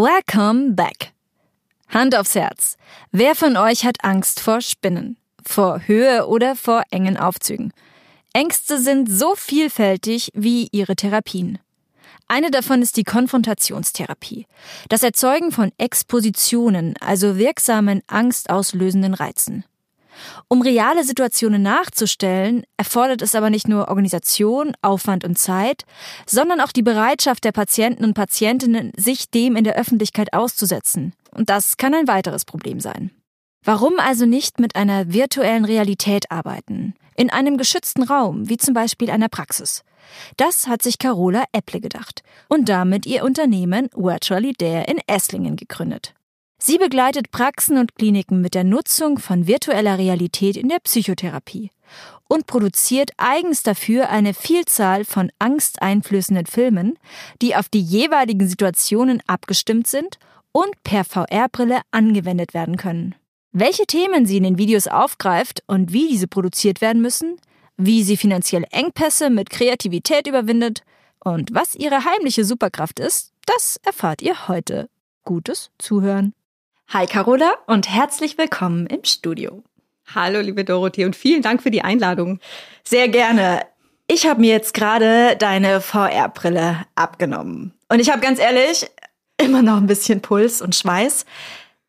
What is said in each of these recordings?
Welcome back. Hand aufs Herz. Wer von euch hat Angst vor Spinnen? Vor Höhe oder vor engen Aufzügen? Ängste sind so vielfältig wie ihre Therapien. Eine davon ist die Konfrontationstherapie. Das Erzeugen von Expositionen, also wirksamen angstauslösenden Reizen. Um reale Situationen nachzustellen, erfordert es aber nicht nur Organisation, Aufwand und Zeit, sondern auch die Bereitschaft der Patienten und Patientinnen, sich dem in der Öffentlichkeit auszusetzen. Und das kann ein weiteres Problem sein. Warum also nicht mit einer virtuellen Realität arbeiten? In einem geschützten Raum, wie zum Beispiel einer Praxis. Das hat sich Carola Epple gedacht und damit ihr Unternehmen Virtually Dare in Esslingen gegründet. Sie begleitet Praxen und Kliniken mit der Nutzung von virtueller Realität in der Psychotherapie und produziert eigens dafür eine Vielzahl von angsteinflößenden Filmen, die auf die jeweiligen Situationen abgestimmt sind und per VR-Brille angewendet werden können. Welche Themen sie in den Videos aufgreift und wie diese produziert werden müssen, wie sie finanzielle Engpässe mit Kreativität überwindet und was ihre heimliche Superkraft ist, das erfahrt ihr heute. Gutes Zuhören. Hi Carola und herzlich willkommen im Studio. Hallo liebe Dorothee und vielen Dank für die Einladung. Sehr gerne. Ich habe mir jetzt gerade deine VR-Brille abgenommen. Und ich habe ganz ehrlich immer noch ein bisschen Puls und Schweiß.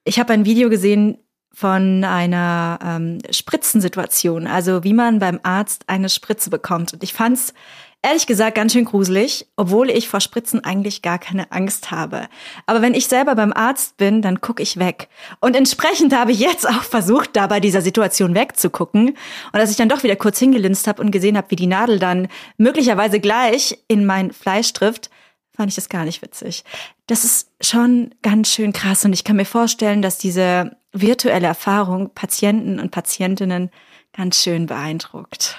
Ich habe ein Video gesehen, von einer ähm, Spritzensituation, also wie man beim Arzt eine Spritze bekommt. Und ich fand's ehrlich gesagt ganz schön gruselig, obwohl ich vor Spritzen eigentlich gar keine Angst habe. Aber wenn ich selber beim Arzt bin, dann gucke ich weg. Und entsprechend habe ich jetzt auch versucht, da bei dieser Situation wegzugucken. Und als ich dann doch wieder kurz hingelinst habe und gesehen habe, wie die Nadel dann möglicherweise gleich in mein Fleisch trifft, fand ich das gar nicht witzig. Das ist schon ganz schön krass und ich kann mir vorstellen, dass diese virtuelle Erfahrung Patienten und Patientinnen ganz schön beeindruckt.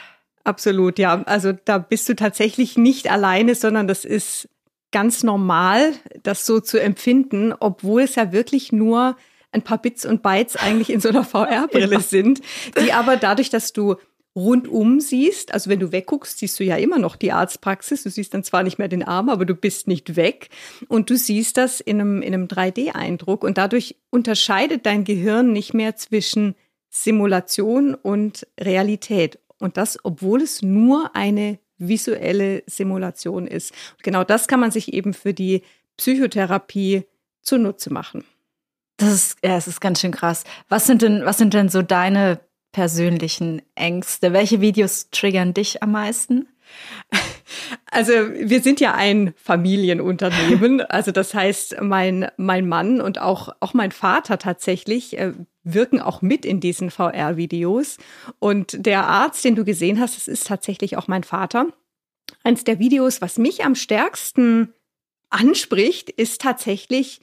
Absolut, ja. Also da bist du tatsächlich nicht alleine, sondern das ist ganz normal, das so zu empfinden, obwohl es ja wirklich nur ein paar Bits und Bytes eigentlich in so einer VR-Brille ja. sind, die aber dadurch, dass du rundum siehst, also wenn du wegguckst, siehst du ja immer noch die Arztpraxis. Du siehst dann zwar nicht mehr den Arm, aber du bist nicht weg und du siehst das in einem, in einem 3D-Eindruck und dadurch unterscheidet dein Gehirn nicht mehr zwischen Simulation und Realität. Und das, obwohl es nur eine visuelle Simulation ist. Und genau das kann man sich eben für die Psychotherapie zunutze machen. Das ist, ja, es ist ganz schön krass. Was sind denn, was sind denn so deine persönlichen Ängste? Welche Videos triggern dich am meisten? Also wir sind ja ein Familienunternehmen. Also das heißt, mein, mein Mann und auch, auch mein Vater tatsächlich äh, wirken auch mit in diesen VR-Videos. Und der Arzt, den du gesehen hast, das ist tatsächlich auch mein Vater. Eins der Videos, was mich am stärksten anspricht, ist tatsächlich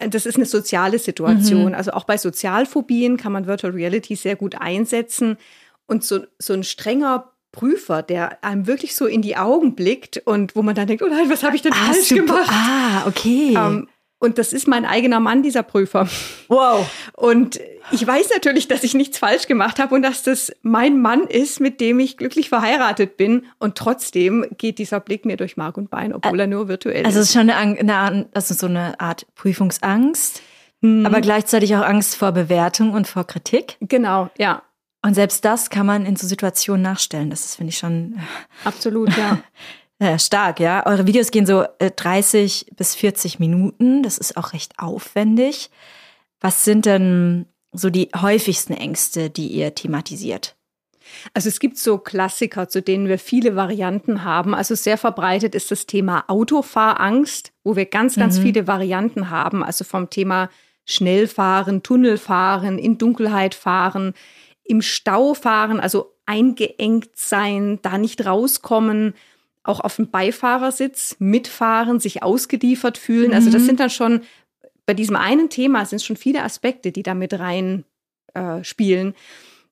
das ist eine soziale Situation. Mhm. Also auch bei Sozialphobien kann man Virtual Reality sehr gut einsetzen. Und so, so ein strenger Prüfer, der einem wirklich so in die Augen blickt und wo man dann denkt, oh nein, was habe ich denn ah, falsch super. gemacht? Ah, okay. Ähm, und das ist mein eigener Mann, dieser Prüfer. Wow. Und ich weiß natürlich, dass ich nichts falsch gemacht habe und dass das mein Mann ist, mit dem ich glücklich verheiratet bin. Und trotzdem geht dieser Blick mir durch Mark und Bein, obwohl er nur virtuell also ist. Also es ist schon eine, eine, also so eine Art Prüfungsangst, hm. aber gleichzeitig auch Angst vor Bewertung und vor Kritik. Genau, ja. Und selbst das kann man in so Situationen nachstellen. Das ist, finde ich, schon. Absolut, ja. Ja, stark, ja. Eure Videos gehen so 30 äh, bis 40 Minuten. Das ist auch recht aufwendig. Was sind denn so die häufigsten Ängste, die ihr thematisiert? Also es gibt so Klassiker, zu denen wir viele Varianten haben. Also sehr verbreitet ist das Thema Autofahrangst, wo wir ganz, ganz mhm. viele Varianten haben. Also vom Thema Schnellfahren, Tunnelfahren, in Dunkelheit fahren, im Stau fahren, also eingeengt sein, da nicht rauskommen, auch auf dem Beifahrersitz mitfahren, sich ausgeliefert fühlen. Mhm. Also das mhm. sind dann schon bei diesem einen Thema sind schon viele Aspekte, die da mit rein äh, spielen.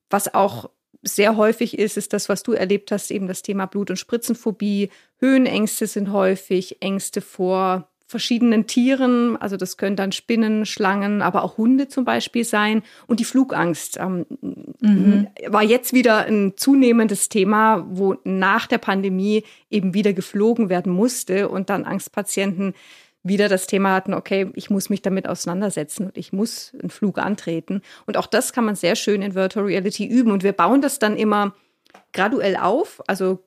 Was auch sehr häufig ist, ist das, was du erlebt hast, eben das Thema Blut- und Spritzenphobie. Höhenängste sind häufig, Ängste vor verschiedenen Tieren, also das können dann Spinnen, Schlangen, aber auch Hunde zum Beispiel sein. Und die Flugangst ähm, mhm. war jetzt wieder ein zunehmendes Thema, wo nach der Pandemie eben wieder geflogen werden musste und dann Angstpatienten wieder das Thema hatten, okay, ich muss mich damit auseinandersetzen und ich muss einen Flug antreten. Und auch das kann man sehr schön in Virtual Reality üben. Und wir bauen das dann immer graduell auf. Also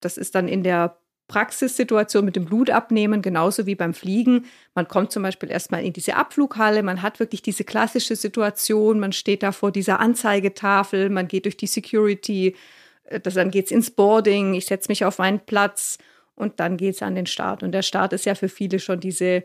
das ist dann in der Praxissituation mit dem Blutabnehmen, genauso wie beim Fliegen. Man kommt zum Beispiel erstmal in diese Abflughalle, man hat wirklich diese klassische Situation, man steht da vor dieser Anzeigetafel, man geht durch die Security, äh, das, dann geht's ins Boarding, ich setze mich auf meinen Platz und dann geht es an den Start. Und der Start ist ja für viele schon diese,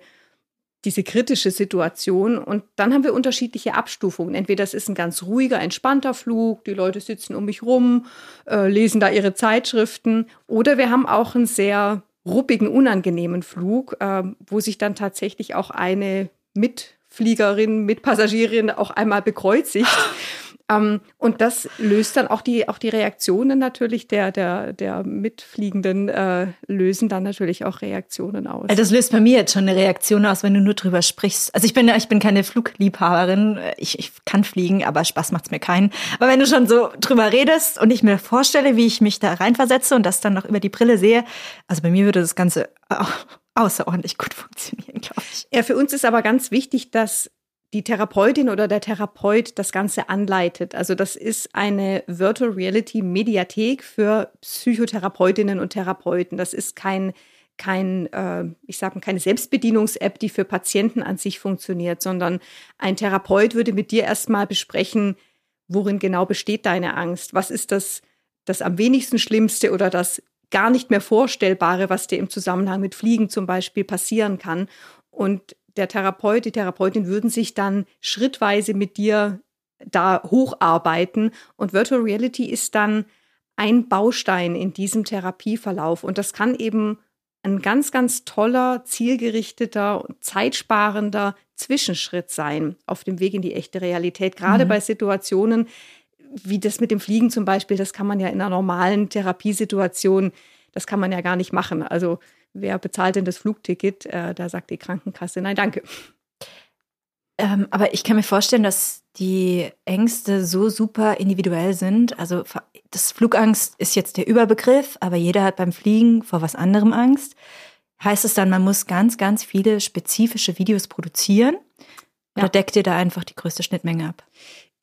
diese kritische Situation. Und dann haben wir unterschiedliche Abstufungen. Entweder es ist ein ganz ruhiger, entspannter Flug, die Leute sitzen um mich rum, äh, lesen da ihre Zeitschriften. Oder wir haben auch einen sehr ruppigen, unangenehmen Flug, äh, wo sich dann tatsächlich auch eine Mitfliegerin, Mitpassagierin auch einmal bekreuzigt. Ähm, und das löst dann auch die, auch die Reaktionen natürlich der, der, der Mitfliegenden, äh, lösen dann natürlich auch Reaktionen aus. Das löst bei mir jetzt schon eine Reaktion aus, wenn du nur drüber sprichst. Also ich bin, ich bin keine Flugliebhaberin. Ich, ich kann fliegen, aber Spaß macht's mir keinen. Aber wenn du schon so drüber redest und ich mir vorstelle, wie ich mich da reinversetze und das dann noch über die Brille sehe, also bei mir würde das Ganze außerordentlich gut funktionieren, glaube ich. Ja, für uns ist aber ganz wichtig, dass die Therapeutin oder der Therapeut das Ganze anleitet. Also das ist eine Virtual Reality Mediathek für Psychotherapeutinnen und Therapeuten. Das ist kein kein, äh, ich sage mal, keine Selbstbedienungs-App, die für Patienten an sich funktioniert, sondern ein Therapeut würde mit dir erstmal besprechen, worin genau besteht deine Angst? Was ist das, das am wenigsten Schlimmste oder das gar nicht mehr Vorstellbare, was dir im Zusammenhang mit Fliegen zum Beispiel passieren kann? Und der Therapeut, die Therapeutin würden sich dann schrittweise mit dir da hocharbeiten. Und Virtual Reality ist dann ein Baustein in diesem Therapieverlauf. Und das kann eben ein ganz, ganz toller, zielgerichteter, zeitsparender Zwischenschritt sein auf dem Weg in die echte Realität. Gerade mhm. bei Situationen wie das mit dem Fliegen zum Beispiel, das kann man ja in einer normalen Therapiesituation, das kann man ja gar nicht machen. Also wer bezahlt denn das Flugticket? Äh, da sagt die Krankenkasse, nein, danke. Ähm, aber ich kann mir vorstellen, dass die Ängste so super individuell sind. Also das Flugangst ist jetzt der Überbegriff, aber jeder hat beim Fliegen vor was anderem Angst. Heißt es dann, man muss ganz, ganz viele spezifische Videos produzieren? Oder ja. deckt ihr da einfach die größte Schnittmenge ab?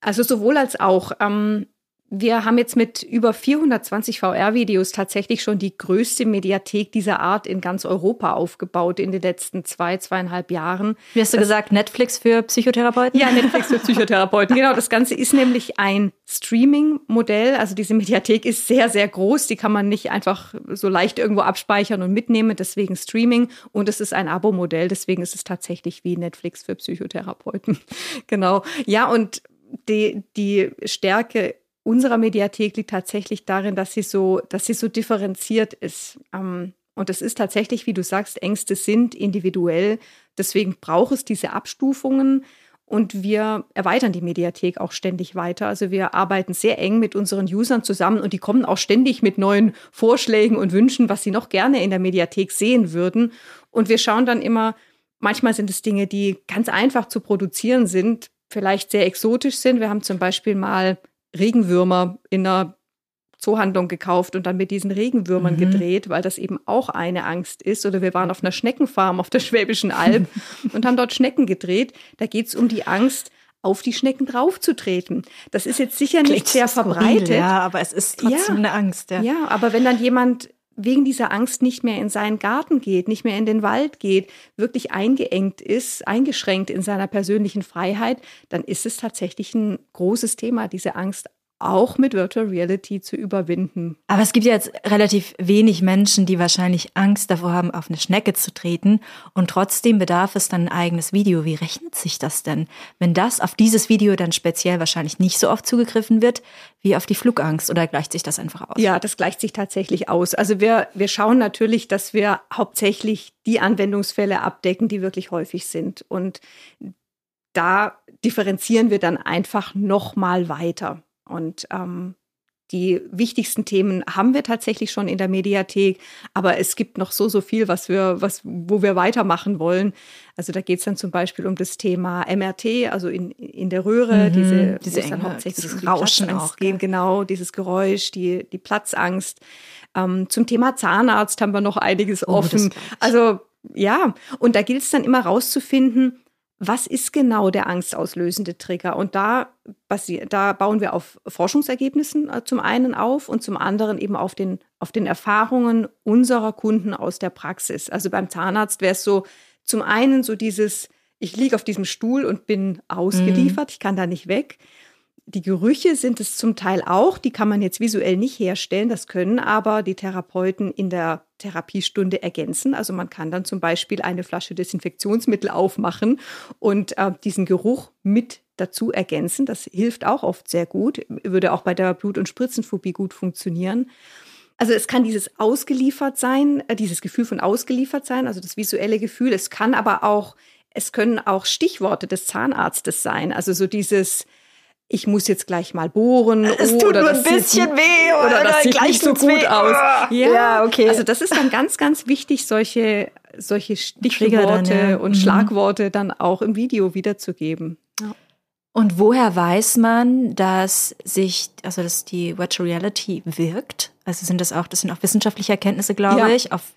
Also sowohl als auch. Ähm, wir haben jetzt mit über 420 VR-Videos tatsächlich schon die größte Mediathek dieser Art in ganz Europa aufgebaut in den letzten zwei, zweieinhalb Jahren. Wie hast du das, gesagt, Netflix für Psychotherapeuten? Ja, Netflix für Psychotherapeuten. genau, das Ganze ist nämlich ein Streaming-Modell. Also diese Mediathek ist sehr, sehr groß. Die kann man nicht einfach so leicht irgendwo abspeichern und mitnehmen. Deswegen Streaming. Und es ist ein Abo-Modell. Deswegen ist es tatsächlich wie Netflix für Psychotherapeuten. genau. Ja, und die, die Stärke unserer Mediathek liegt tatsächlich darin, dass sie so, dass sie so differenziert ist. Ähm, und es ist tatsächlich, wie du sagst, Ängste sind individuell. Deswegen braucht es diese Abstufungen. Und wir erweitern die Mediathek auch ständig weiter. Also wir arbeiten sehr eng mit unseren Usern zusammen und die kommen auch ständig mit neuen Vorschlägen und Wünschen, was sie noch gerne in der Mediathek sehen würden. Und wir schauen dann immer, manchmal sind es Dinge, die ganz einfach zu produzieren sind, vielleicht sehr exotisch sind. Wir haben zum Beispiel mal Regenwürmer in einer Zoohandlung gekauft und dann mit diesen Regenwürmern mhm. gedreht, weil das eben auch eine Angst ist. Oder wir waren auf einer Schneckenfarm auf der Schwäbischen Alb und haben dort Schnecken gedreht. Da geht es um die Angst, auf die Schnecken draufzutreten. Das ist jetzt sicher nicht Klingt sehr verbreitet. Skurril, ja, aber es ist trotzdem ja, eine Angst. Ja. ja, aber wenn dann jemand wegen dieser Angst nicht mehr in seinen Garten geht, nicht mehr in den Wald geht, wirklich eingeengt ist, eingeschränkt in seiner persönlichen Freiheit, dann ist es tatsächlich ein großes Thema, diese Angst auch mit Virtual Reality zu überwinden. Aber es gibt ja jetzt relativ wenig Menschen, die wahrscheinlich Angst davor haben, auf eine Schnecke zu treten. Und trotzdem bedarf es dann ein eigenes Video. Wie rechnet sich das denn, wenn das auf dieses Video dann speziell wahrscheinlich nicht so oft zugegriffen wird wie auf die Flugangst? Oder gleicht sich das einfach aus? Ja, das gleicht sich tatsächlich aus. Also wir, wir schauen natürlich, dass wir hauptsächlich die Anwendungsfälle abdecken, die wirklich häufig sind. Und da differenzieren wir dann einfach noch mal weiter. Und ähm, die wichtigsten Themen haben wir tatsächlich schon in der Mediathek, aber es gibt noch so, so viel, was wir, was, wo wir weitermachen wollen. Also da geht es dann zum Beispiel um das Thema MRT, also in, in der Röhre, mhm, diese, diese dann hauptsächlich dieses Rauschen auch, gehen, genau, dieses Geräusch, die, die Platzangst. Ähm, zum Thema Zahnarzt haben wir noch einiges oh, offen. Also ja, und da gilt es dann immer rauszufinden, was ist genau der angstauslösende Trigger? Und da, da bauen wir auf Forschungsergebnissen äh, zum einen auf und zum anderen eben auf den, auf den Erfahrungen unserer Kunden aus der Praxis. Also beim Zahnarzt wäre es so, zum einen so dieses, ich liege auf diesem Stuhl und bin ausgeliefert, mhm. ich kann da nicht weg. Die Gerüche sind es zum Teil auch, die kann man jetzt visuell nicht herstellen, das können aber die Therapeuten in der Therapiestunde ergänzen. Also man kann dann zum Beispiel eine Flasche Desinfektionsmittel aufmachen und äh, diesen Geruch mit dazu ergänzen. Das hilft auch oft sehr gut, würde auch bei der Blut- und Spritzenphobie gut funktionieren. Also es kann dieses ausgeliefert sein, äh, dieses Gefühl von ausgeliefert sein, also das visuelle Gefühl. Es kann aber auch, es können auch Stichworte des Zahnarztes sein. Also so dieses, ich muss jetzt gleich mal bohren. Es tut oder nur ein bisschen sieht, weh oder, oder das sieht nicht so gut weh. aus. Ja, ja, okay. Also das ist dann ganz, ganz wichtig, solche, solche Stichworte dann, ja. und mhm. Schlagworte dann auch im Video wiederzugeben. Ja. Und woher weiß man, dass sich, also dass die Virtual Reality wirkt? Also sind das auch, das sind auch wissenschaftliche Erkenntnisse, glaube ich, auf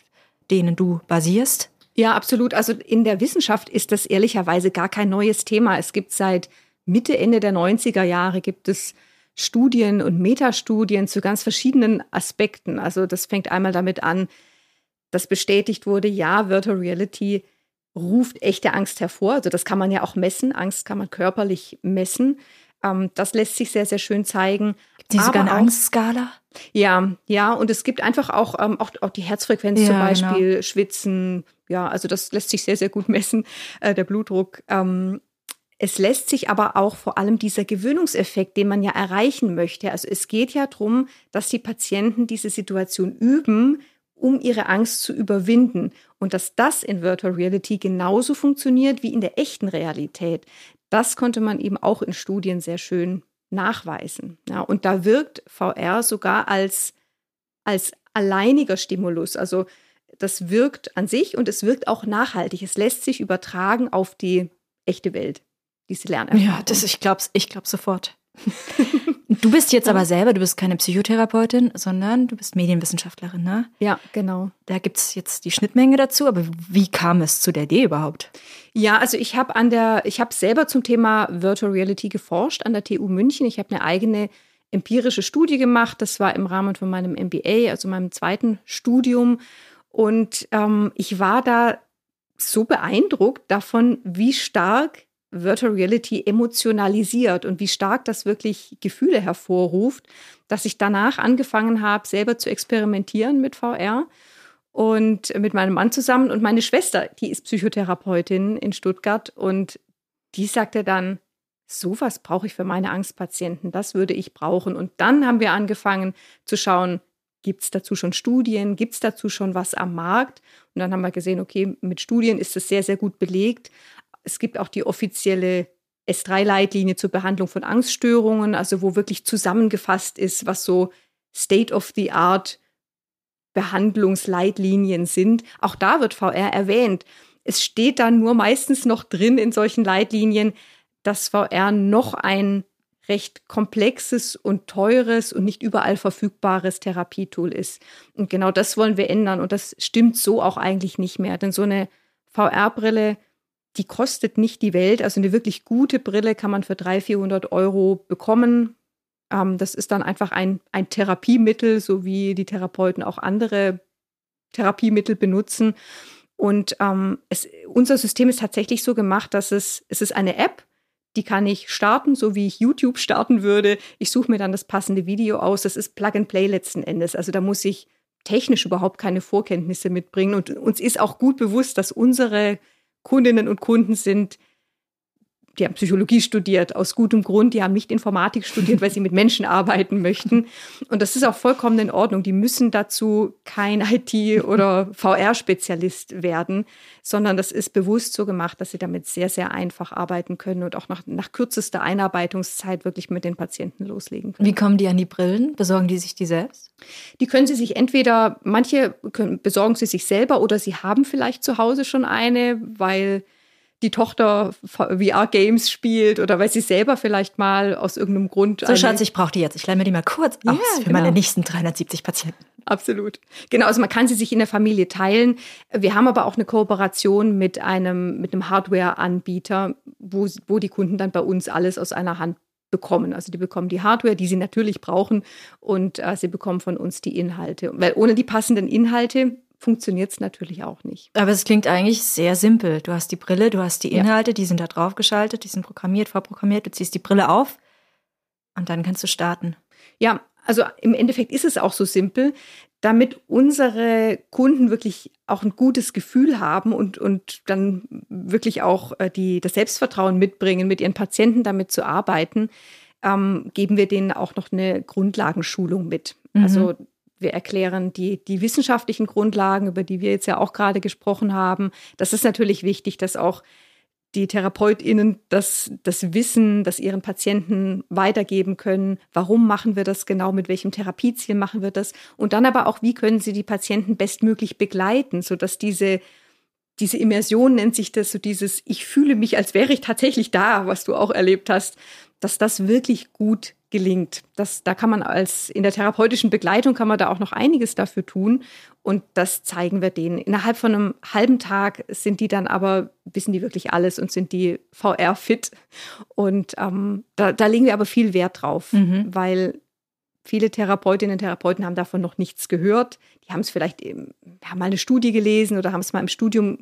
denen du basierst? Ja, absolut. Also in der Wissenschaft ist das ehrlicherweise gar kein neues Thema. Es gibt seit Mitte, Ende der 90er Jahre gibt es Studien und Metastudien zu ganz verschiedenen Aspekten. Also das fängt einmal damit an, dass bestätigt wurde, ja, Virtual Reality ruft echte Angst hervor. Also das kann man ja auch messen. Angst kann man körperlich messen. Ähm, das lässt sich sehr, sehr schön zeigen. Gibt es sogar eine Angstskala? Ja, ja. Und es gibt einfach auch, ähm, auch, auch die Herzfrequenz ja, zum Beispiel, genau. Schwitzen. Ja, also das lässt sich sehr, sehr gut messen, äh, der Blutdruck. Ähm, es lässt sich aber auch vor allem dieser Gewöhnungseffekt, den man ja erreichen möchte. Also es geht ja darum, dass die Patienten diese Situation üben, um ihre Angst zu überwinden. Und dass das in Virtual Reality genauso funktioniert wie in der echten Realität. Das konnte man eben auch in Studien sehr schön nachweisen. Ja, und da wirkt VR sogar als, als alleiniger Stimulus. Also das wirkt an sich und es wirkt auch nachhaltig. Es lässt sich übertragen auf die echte Welt diese Lernerfahrung. Ja, das, ich glaube ich glaub sofort. du bist jetzt aber selber, du bist keine Psychotherapeutin, sondern du bist Medienwissenschaftlerin, ne? Ja, genau. Da gibt es jetzt die Schnittmenge dazu, aber wie kam es zu der Idee überhaupt? Ja, also ich habe an der, ich habe selber zum Thema Virtual Reality geforscht an der TU München. Ich habe eine eigene empirische Studie gemacht. Das war im Rahmen von meinem MBA, also meinem zweiten Studium. Und ähm, ich war da so beeindruckt davon, wie stark Virtual Reality emotionalisiert und wie stark das wirklich Gefühle hervorruft, dass ich danach angefangen habe, selber zu experimentieren mit VR und mit meinem Mann zusammen und meine Schwester, die ist Psychotherapeutin in Stuttgart und die sagte dann, sowas brauche ich für meine Angstpatienten, das würde ich brauchen. Und dann haben wir angefangen zu schauen, gibt es dazu schon Studien, gibt es dazu schon was am Markt? Und dann haben wir gesehen, okay, mit Studien ist es sehr, sehr gut belegt, es gibt auch die offizielle S3-Leitlinie zur Behandlung von Angststörungen, also wo wirklich zusammengefasst ist, was so State-of-the-Art Behandlungsleitlinien sind. Auch da wird VR erwähnt. Es steht dann nur meistens noch drin in solchen Leitlinien, dass VR noch ein recht komplexes und teures und nicht überall verfügbares Therapietool ist. Und genau das wollen wir ändern. Und das stimmt so auch eigentlich nicht mehr. Denn so eine VR-Brille die kostet nicht die Welt. Also eine wirklich gute Brille kann man für 300, 400 Euro bekommen. Ähm, das ist dann einfach ein, ein Therapiemittel, so wie die Therapeuten auch andere Therapiemittel benutzen. Und ähm, es, unser System ist tatsächlich so gemacht, dass es, es ist eine App, die kann ich starten, so wie ich YouTube starten würde. Ich suche mir dann das passende Video aus. Das ist Plug and Play letzten Endes. Also da muss ich technisch überhaupt keine Vorkenntnisse mitbringen. Und uns ist auch gut bewusst, dass unsere Kundinnen und Kunden sind die haben Psychologie studiert, aus gutem Grund. Die haben nicht Informatik studiert, weil sie mit Menschen arbeiten möchten. Und das ist auch vollkommen in Ordnung. Die müssen dazu kein IT- oder VR-Spezialist werden, sondern das ist bewusst so gemacht, dass sie damit sehr, sehr einfach arbeiten können und auch nach, nach kürzester Einarbeitungszeit wirklich mit den Patienten loslegen können. Wie kommen die an die Brillen? Besorgen die sich die selbst? Die können sie sich entweder, manche können, besorgen sie sich selber oder sie haben vielleicht zu Hause schon eine, weil die Tochter VR-Games spielt oder weil sie selber vielleicht mal aus irgendeinem Grund. So, Schatz, ich brauche die jetzt. Ich lerne mir die mal kurz aus für genau. meine nächsten 370 Patienten. Absolut. Genau, also man kann sie sich in der Familie teilen. Wir haben aber auch eine Kooperation mit einem, mit einem Hardware-Anbieter, wo, wo die Kunden dann bei uns alles aus einer Hand bekommen. Also die bekommen die Hardware, die sie natürlich brauchen und äh, sie bekommen von uns die Inhalte. Weil ohne die passenden Inhalte funktioniert es natürlich auch nicht. Aber es klingt eigentlich sehr simpel. Du hast die Brille, du hast die Inhalte, ja. die sind da drauf geschaltet, die sind programmiert, vorprogrammiert, du ziehst die Brille auf und dann kannst du starten. Ja, also im Endeffekt ist es auch so simpel, damit unsere Kunden wirklich auch ein gutes Gefühl haben und, und dann wirklich auch äh, die, das Selbstvertrauen mitbringen, mit ihren Patienten damit zu arbeiten, ähm, geben wir denen auch noch eine Grundlagenschulung mit. Mhm. Also wir erklären die, die wissenschaftlichen Grundlagen, über die wir jetzt ja auch gerade gesprochen haben. Das ist natürlich wichtig, dass auch die TherapeutInnen das, das Wissen, das ihren Patienten weitergeben können. Warum machen wir das genau? Mit welchem Therapieziel machen wir das? Und dann aber auch, wie können sie die Patienten bestmöglich begleiten, sodass diese, diese Immersion nennt sich das, so dieses, ich fühle mich, als wäre ich tatsächlich da, was du auch erlebt hast, dass das wirklich gut gelingt. Das, da kann man als in der therapeutischen Begleitung kann man da auch noch einiges dafür tun. Und das zeigen wir denen. Innerhalb von einem halben Tag sind die dann aber, wissen die wirklich alles und sind die VR-fit. Und ähm, da, da legen wir aber viel Wert drauf, mhm. weil viele Therapeutinnen und Therapeuten haben davon noch nichts gehört. Die haben es vielleicht, haben mal eine Studie gelesen oder haben es mal im Studium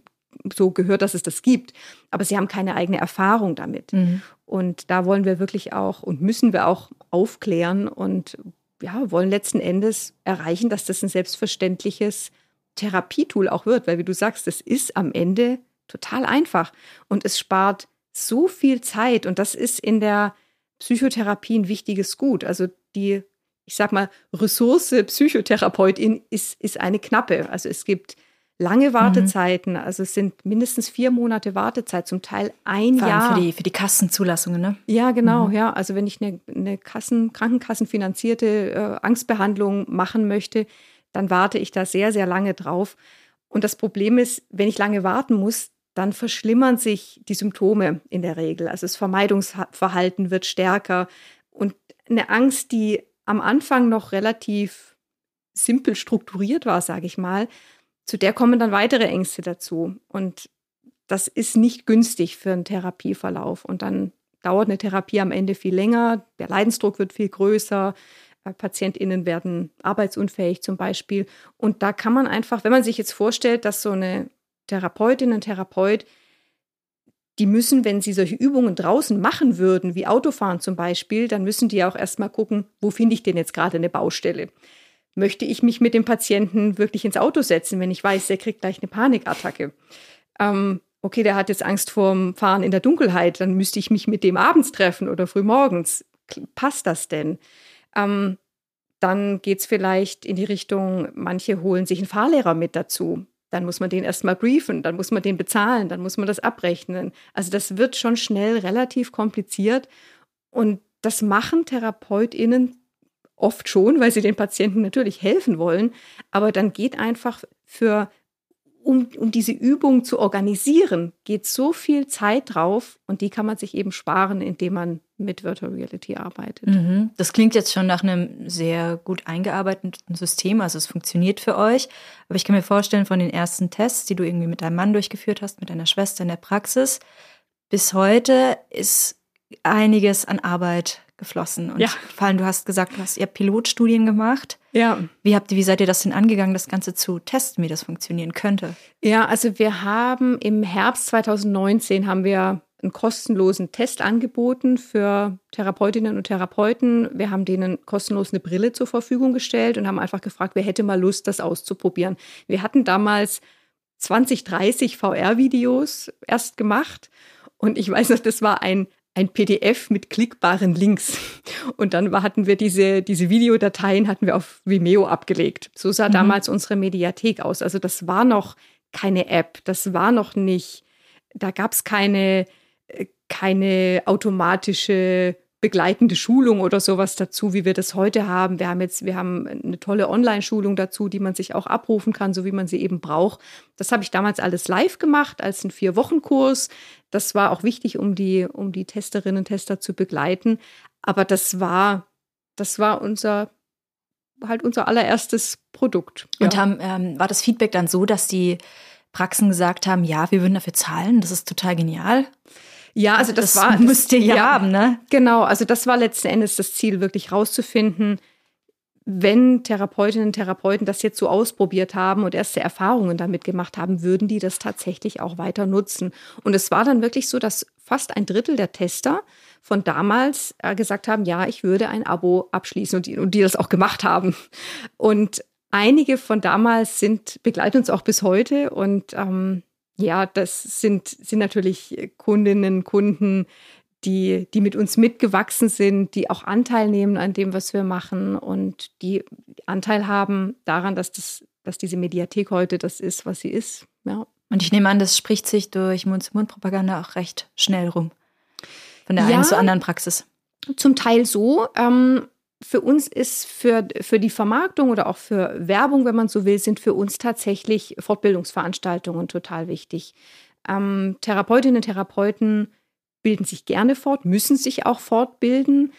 so gehört, dass es das gibt, aber sie haben keine eigene Erfahrung damit. Mhm. Und da wollen wir wirklich auch und müssen wir auch aufklären und ja, wollen letzten Endes erreichen, dass das ein selbstverständliches Therapietool auch wird, weil wie du sagst, es ist am Ende total einfach und es spart so viel Zeit und das ist in der Psychotherapie ein wichtiges Gut. Also die, ich sag mal, Ressource Psychotherapeutin ist, ist eine knappe. Also es gibt lange Wartezeiten. Mhm. Also es sind mindestens vier Monate Wartezeit, zum Teil ein Vor Jahr. Für die, für die Kassenzulassungen, ne? Ja, genau, mhm. ja. Also wenn ich eine, eine Kassen, krankenkassenfinanzierte äh, Angstbehandlung machen möchte, dann warte ich da sehr, sehr lange drauf. Und das Problem ist, wenn ich lange warten muss, dann verschlimmern sich die Symptome in der Regel. Also das Vermeidungsverhalten wird stärker. Und eine Angst, die am Anfang noch relativ simpel strukturiert war, sage ich mal, zu der kommen dann weitere Ängste dazu. Und das ist nicht günstig für einen Therapieverlauf. Und dann dauert eine Therapie am Ende viel länger, der Leidensdruck wird viel größer, äh, PatientInnen werden arbeitsunfähig zum Beispiel. Und da kann man einfach, wenn man sich jetzt vorstellt, dass so eine Therapeutin, ein Therapeut, die müssen, wenn sie solche Übungen draußen machen würden, wie Autofahren zum Beispiel, dann müssen die auch erstmal gucken, wo finde ich denn jetzt gerade eine Baustelle? Möchte ich mich mit dem Patienten wirklich ins Auto setzen, wenn ich weiß, der kriegt gleich eine Panikattacke. Ähm, okay, der hat jetzt Angst vorm Fahren in der Dunkelheit, dann müsste ich mich mit dem abends treffen oder frühmorgens. Passt das denn? Ähm, dann geht es vielleicht in die Richtung, manche holen sich einen Fahrlehrer mit dazu. Dann muss man den erstmal briefen, dann muss man den bezahlen, dann muss man das abrechnen. Also das wird schon schnell relativ kompliziert. Und das machen TherapeutInnen oft schon, weil sie den Patienten natürlich helfen wollen, aber dann geht einfach für um, um diese Übung zu organisieren, geht so viel Zeit drauf und die kann man sich eben sparen, indem man mit Virtual Reality arbeitet. Mhm. Das klingt jetzt schon nach einem sehr gut eingearbeiteten System, also es funktioniert für euch. Aber ich kann mir vorstellen, von den ersten Tests, die du irgendwie mit deinem Mann durchgeführt hast, mit deiner Schwester in der Praxis, bis heute ist einiges an Arbeit geflossen. Und ja. vor allem, du hast gesagt, du hast ihr Pilotstudien gemacht. Ja. Wie habt ihr, wie seid ihr das denn angegangen, das Ganze zu testen, wie das funktionieren könnte? Ja, also wir haben im Herbst 2019 haben wir einen kostenlosen Test angeboten für Therapeutinnen und Therapeuten. Wir haben denen kostenlos eine Brille zur Verfügung gestellt und haben einfach gefragt, wer hätte mal Lust, das auszuprobieren. Wir hatten damals 20, 30 VR-Videos erst gemacht und ich weiß noch, das war ein ein PDF mit klickbaren Links. Und dann hatten wir diese, diese Videodateien hatten wir auf Vimeo abgelegt. So sah mhm. damals unsere Mediathek aus. Also das war noch keine App, das war noch nicht, da gab es keine, äh, keine automatische begleitende Schulung oder sowas dazu, wie wir das heute haben. Wir haben jetzt, wir haben eine tolle Online-Schulung dazu, die man sich auch abrufen kann, so wie man sie eben braucht. Das habe ich damals alles live gemacht als einen Vier-Wochen-Kurs. Das war auch wichtig, um die, um die Testerinnen und Tester zu begleiten. Aber das war, das war unser, halt unser allererstes Produkt. Ja. Und haben, ähm, war das Feedback dann so, dass die Praxen gesagt haben, ja, wir würden dafür zahlen, das ist total genial? Ja, also das, das war. Müsst ihr ja, ja haben, ne? Genau, also das war letzten Endes das Ziel, wirklich rauszufinden, wenn Therapeutinnen und Therapeuten das jetzt so ausprobiert haben und erste Erfahrungen damit gemacht haben, würden die das tatsächlich auch weiter nutzen. Und es war dann wirklich so, dass fast ein Drittel der Tester von damals äh, gesagt haben, ja, ich würde ein Abo abschließen und die, und die das auch gemacht haben. Und einige von damals sind, begleiten uns auch bis heute und ähm, ja, das sind, sind natürlich Kundinnen, Kunden, die, die mit uns mitgewachsen sind, die auch Anteil nehmen an dem, was wir machen und die Anteil haben daran, dass, das, dass diese Mediathek heute das ist, was sie ist. Ja. Und ich nehme an, das spricht sich durch Mund-zu-Mund-Propaganda auch recht schnell rum. Von der ja, einen zur anderen Praxis. Zum Teil so. Ähm, für uns ist für, für die Vermarktung oder auch für Werbung, wenn man so will, sind für uns tatsächlich Fortbildungsveranstaltungen total wichtig. Ähm, Therapeutinnen und Therapeuten bilden sich gerne fort, müssen sich auch fortbilden.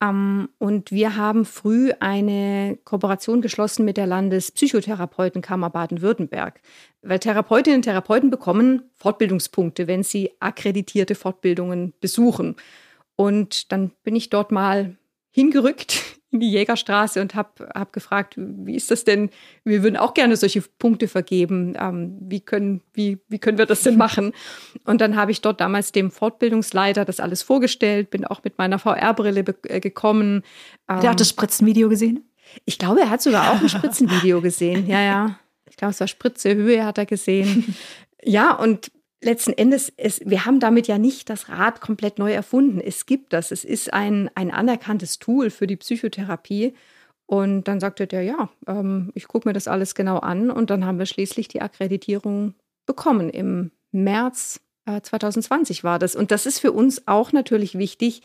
Ähm, und wir haben früh eine Kooperation geschlossen mit der Landespsychotherapeutenkammer Baden-Württemberg, weil Therapeutinnen und Therapeuten bekommen Fortbildungspunkte, wenn sie akkreditierte Fortbildungen besuchen. Und dann bin ich dort mal hingerückt in die Jägerstraße und habe hab gefragt, wie ist das denn? Wir würden auch gerne solche Punkte vergeben. Ähm, wie, können, wie, wie können wir das denn machen? Und dann habe ich dort damals dem Fortbildungsleiter das alles vorgestellt, bin auch mit meiner VR-Brille äh, gekommen. Der hat ähm, das Spritzenvideo gesehen? Ich glaube, er hat sogar auch ein Spritzenvideo gesehen. Ja, ja. Ich glaube, es war Spritze, Höhe hat er gesehen. Ja, und letzten Endes, es, wir haben damit ja nicht das Rad komplett neu erfunden. Es gibt das. Es ist ein, ein anerkanntes Tool für die Psychotherapie. Und dann sagte der, ja, ähm, ich gucke mir das alles genau an. Und dann haben wir schließlich die Akkreditierung bekommen. Im März äh, 2020 war das. Und das ist für uns auch natürlich wichtig.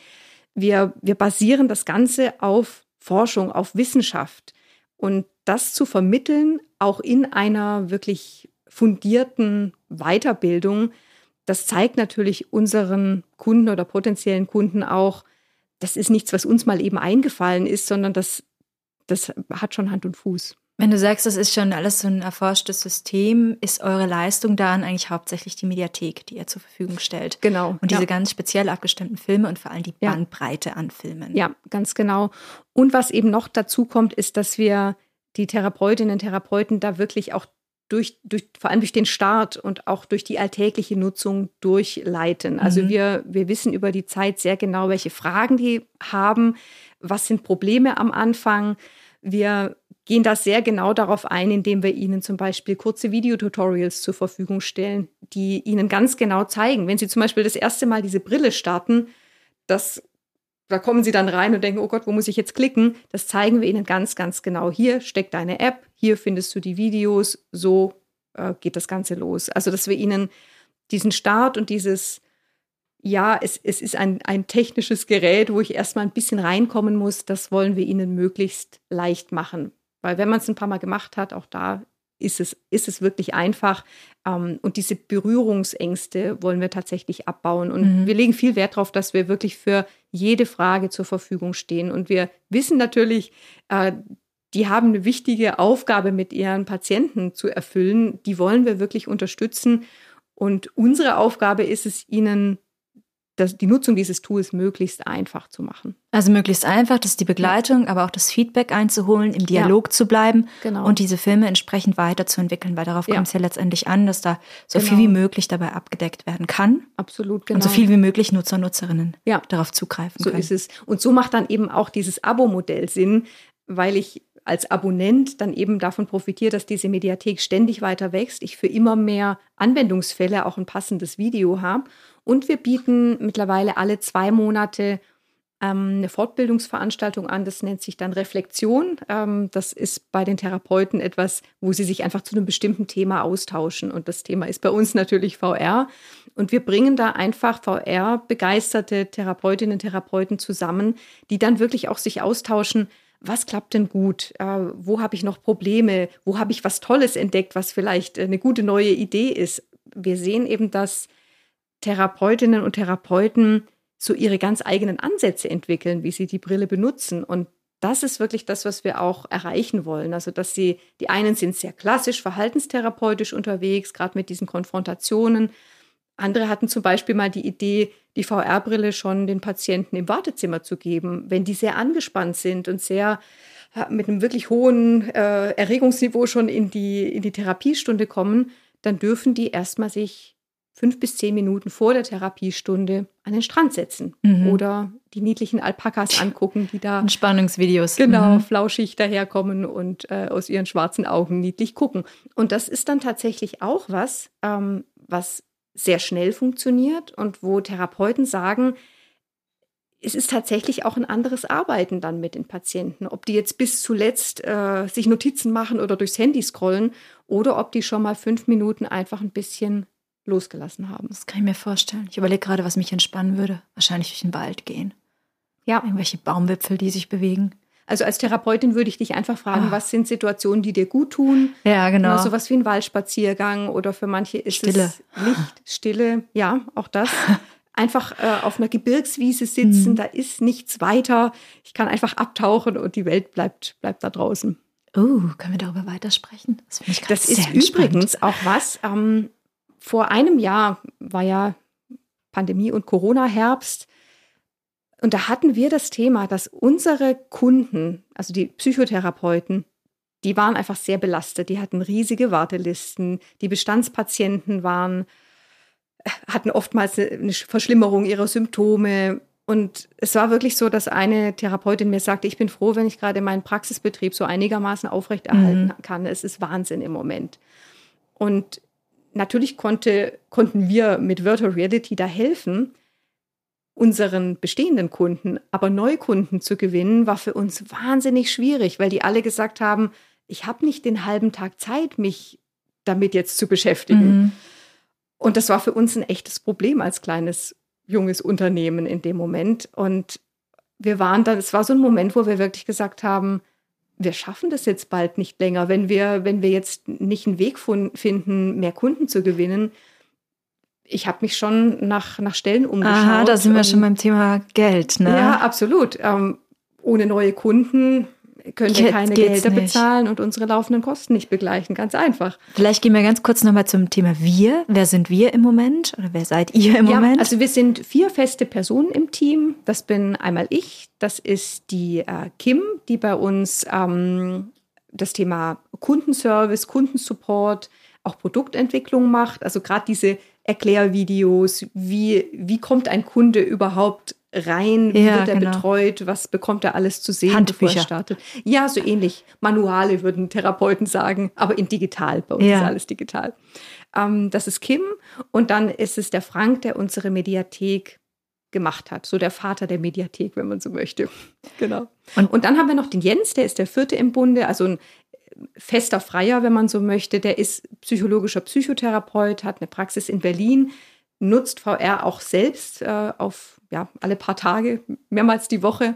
Wir, wir basieren das Ganze auf Forschung, auf Wissenschaft. Und das zu vermitteln, auch in einer wirklich fundierten Weiterbildung, das zeigt natürlich unseren Kunden oder potenziellen Kunden auch, das ist nichts, was uns mal eben eingefallen ist, sondern das, das hat schon Hand und Fuß. Wenn du sagst, das ist schon alles so ein erforschtes System, ist eure Leistung daran eigentlich hauptsächlich die Mediathek, die ihr zur Verfügung stellt. Genau. Und diese ja. ganz speziell abgestimmten Filme und vor allem die Bandbreite ja. an Filmen. Ja, ganz genau. Und was eben noch dazu kommt, ist, dass wir die Therapeutinnen und Therapeuten da wirklich auch durch, durch, vor allem durch den Start und auch durch die alltägliche Nutzung durchleiten. Also mhm. wir, wir wissen über die Zeit sehr genau, welche Fragen die haben, was sind Probleme am Anfang. Wir gehen da sehr genau darauf ein, indem wir ihnen zum Beispiel kurze Videotutorials zur Verfügung stellen, die ihnen ganz genau zeigen, wenn sie zum Beispiel das erste Mal diese Brille starten, das da kommen sie dann rein und denken, oh Gott, wo muss ich jetzt klicken? Das zeigen wir ihnen ganz, ganz genau. Hier steckt deine App, hier findest du die Videos, so äh, geht das Ganze los. Also, dass wir ihnen diesen Start und dieses, ja, es, es ist ein, ein technisches Gerät, wo ich erstmal ein bisschen reinkommen muss, das wollen wir ihnen möglichst leicht machen. Weil wenn man es ein paar Mal gemacht hat, auch da ist es, ist es wirklich einfach. Ähm, und diese Berührungsängste wollen wir tatsächlich abbauen. Und mhm. wir legen viel Wert darauf, dass wir wirklich für jede Frage zur Verfügung stehen. Und wir wissen natürlich, äh, die haben eine wichtige Aufgabe mit ihren Patienten zu erfüllen. Die wollen wir wirklich unterstützen. Und unsere Aufgabe ist es, ihnen das, die Nutzung dieses Tools möglichst einfach zu machen. Also möglichst einfach, das ist die Begleitung, ja. aber auch das Feedback einzuholen, im Dialog ja. zu bleiben genau. und diese Filme entsprechend weiterzuentwickeln, weil darauf ja. kommt es ja letztendlich an, dass da so genau. viel wie möglich dabei abgedeckt werden kann. Absolut, genau. Und so genau. viel wie möglich Nutzer Nutzerinnen darauf zugreifen so können. So ist es. Und so macht dann eben auch dieses Abo-Modell Sinn, weil ich als Abonnent dann eben davon profitiere, dass diese Mediathek ständig weiter wächst, ich für immer mehr Anwendungsfälle auch ein passendes Video habe und wir bieten mittlerweile alle zwei Monate ähm, eine Fortbildungsveranstaltung an. Das nennt sich dann Reflexion. Ähm, das ist bei den Therapeuten etwas, wo sie sich einfach zu einem bestimmten Thema austauschen. Und das Thema ist bei uns natürlich VR. Und wir bringen da einfach VR-begeisterte Therapeutinnen und Therapeuten zusammen, die dann wirklich auch sich austauschen. Was klappt denn gut? Äh, wo habe ich noch Probleme? Wo habe ich was Tolles entdeckt, was vielleicht eine gute neue Idee ist? Wir sehen eben, dass Therapeutinnen und Therapeuten so ihre ganz eigenen Ansätze entwickeln, wie sie die Brille benutzen. Und das ist wirklich das, was wir auch erreichen wollen. Also, dass sie, die einen sind sehr klassisch verhaltenstherapeutisch unterwegs, gerade mit diesen Konfrontationen. Andere hatten zum Beispiel mal die Idee, die VR-Brille schon den Patienten im Wartezimmer zu geben, wenn die sehr angespannt sind und sehr mit einem wirklich hohen äh, Erregungsniveau schon in die, in die Therapiestunde kommen, dann dürfen die erstmal sich fünf bis zehn Minuten vor der Therapiestunde an den Strand setzen mhm. oder die niedlichen Alpakas angucken, die da Entspannungsvideos genau mhm. flauschig daherkommen und äh, aus ihren schwarzen Augen niedlich gucken. Und das ist dann tatsächlich auch was, ähm, was sehr schnell funktioniert und wo Therapeuten sagen, es ist tatsächlich auch ein anderes Arbeiten dann mit den Patienten. Ob die jetzt bis zuletzt äh, sich Notizen machen oder durchs Handy scrollen oder ob die schon mal fünf Minuten einfach ein bisschen losgelassen haben. Das kann ich mir vorstellen. Ich überlege gerade, was mich entspannen würde. Wahrscheinlich durch den Wald gehen. Ja. Irgendwelche Baumwipfel, die sich bewegen. Also als Therapeutin würde ich dich einfach fragen, oh. was sind Situationen, die dir gut tun? Ja, genau. So was wie ein Waldspaziergang oder für manche ist Stille. es Licht, Stille, ja, auch das. Einfach äh, auf einer Gebirgswiese sitzen, mhm. da ist nichts weiter. Ich kann einfach abtauchen und die Welt bleibt, bleibt da draußen. Oh, können wir darüber weitersprechen? Das, ich das ist übrigens auch was, ähm, vor einem Jahr war ja Pandemie und Corona-Herbst. Und da hatten wir das Thema, dass unsere Kunden, also die Psychotherapeuten, die waren einfach sehr belastet. Die hatten riesige Wartelisten. Die Bestandspatienten waren, hatten oftmals eine Verschlimmerung ihrer Symptome. Und es war wirklich so, dass eine Therapeutin mir sagte, ich bin froh, wenn ich gerade meinen Praxisbetrieb so einigermaßen aufrechterhalten mhm. kann. Es ist Wahnsinn im Moment. Und natürlich konnte, konnten wir mit Virtual Reality da helfen, unseren bestehenden Kunden, aber Neukunden zu gewinnen, war für uns wahnsinnig schwierig, weil die alle gesagt haben, ich habe nicht den halben Tag Zeit, mich damit jetzt zu beschäftigen. Mhm. Und das war für uns ein echtes Problem als kleines, junges Unternehmen in dem Moment. Und wir waren dann, es war so ein Moment, wo wir wirklich gesagt haben, wir schaffen das jetzt bald nicht länger, wenn wir, wenn wir jetzt nicht einen Weg finden, mehr Kunden zu gewinnen. Ich habe mich schon nach, nach Stellen umgeschaut. Aha, da sind wir schon beim Thema Geld, ne? Ja, absolut. Ähm, ohne neue Kunden können wir keine Gelder nicht. bezahlen und unsere laufenden Kosten nicht begleichen. Ganz einfach. Vielleicht gehen wir ganz kurz nochmal zum Thema wir. Wer sind wir im Moment oder wer seid ihr im ja, Moment? Also wir sind vier feste Personen im Team. Das bin einmal ich, das ist die äh, Kim, die bei uns ähm, das Thema Kundenservice, Kundensupport, auch Produktentwicklung macht. Also gerade diese Erklärvideos, wie, wie kommt ein Kunde überhaupt rein, wie ja, wird er genau. betreut, was bekommt er alles zu sehen, Handbücher. bevor er startet. Ja, so ähnlich. Manuale würden Therapeuten sagen, aber in digital. Bei uns ja. ist alles digital. Ähm, das ist Kim und dann ist es der Frank, der unsere Mediathek gemacht hat. So der Vater der Mediathek, wenn man so möchte. Genau. Und, und dann haben wir noch den Jens, der ist der vierte im Bunde, also ein fester Freier, wenn man so möchte. Der ist psychologischer Psychotherapeut, hat eine Praxis in Berlin, nutzt VR auch selbst äh, auf ja, alle paar Tage, mehrmals die Woche.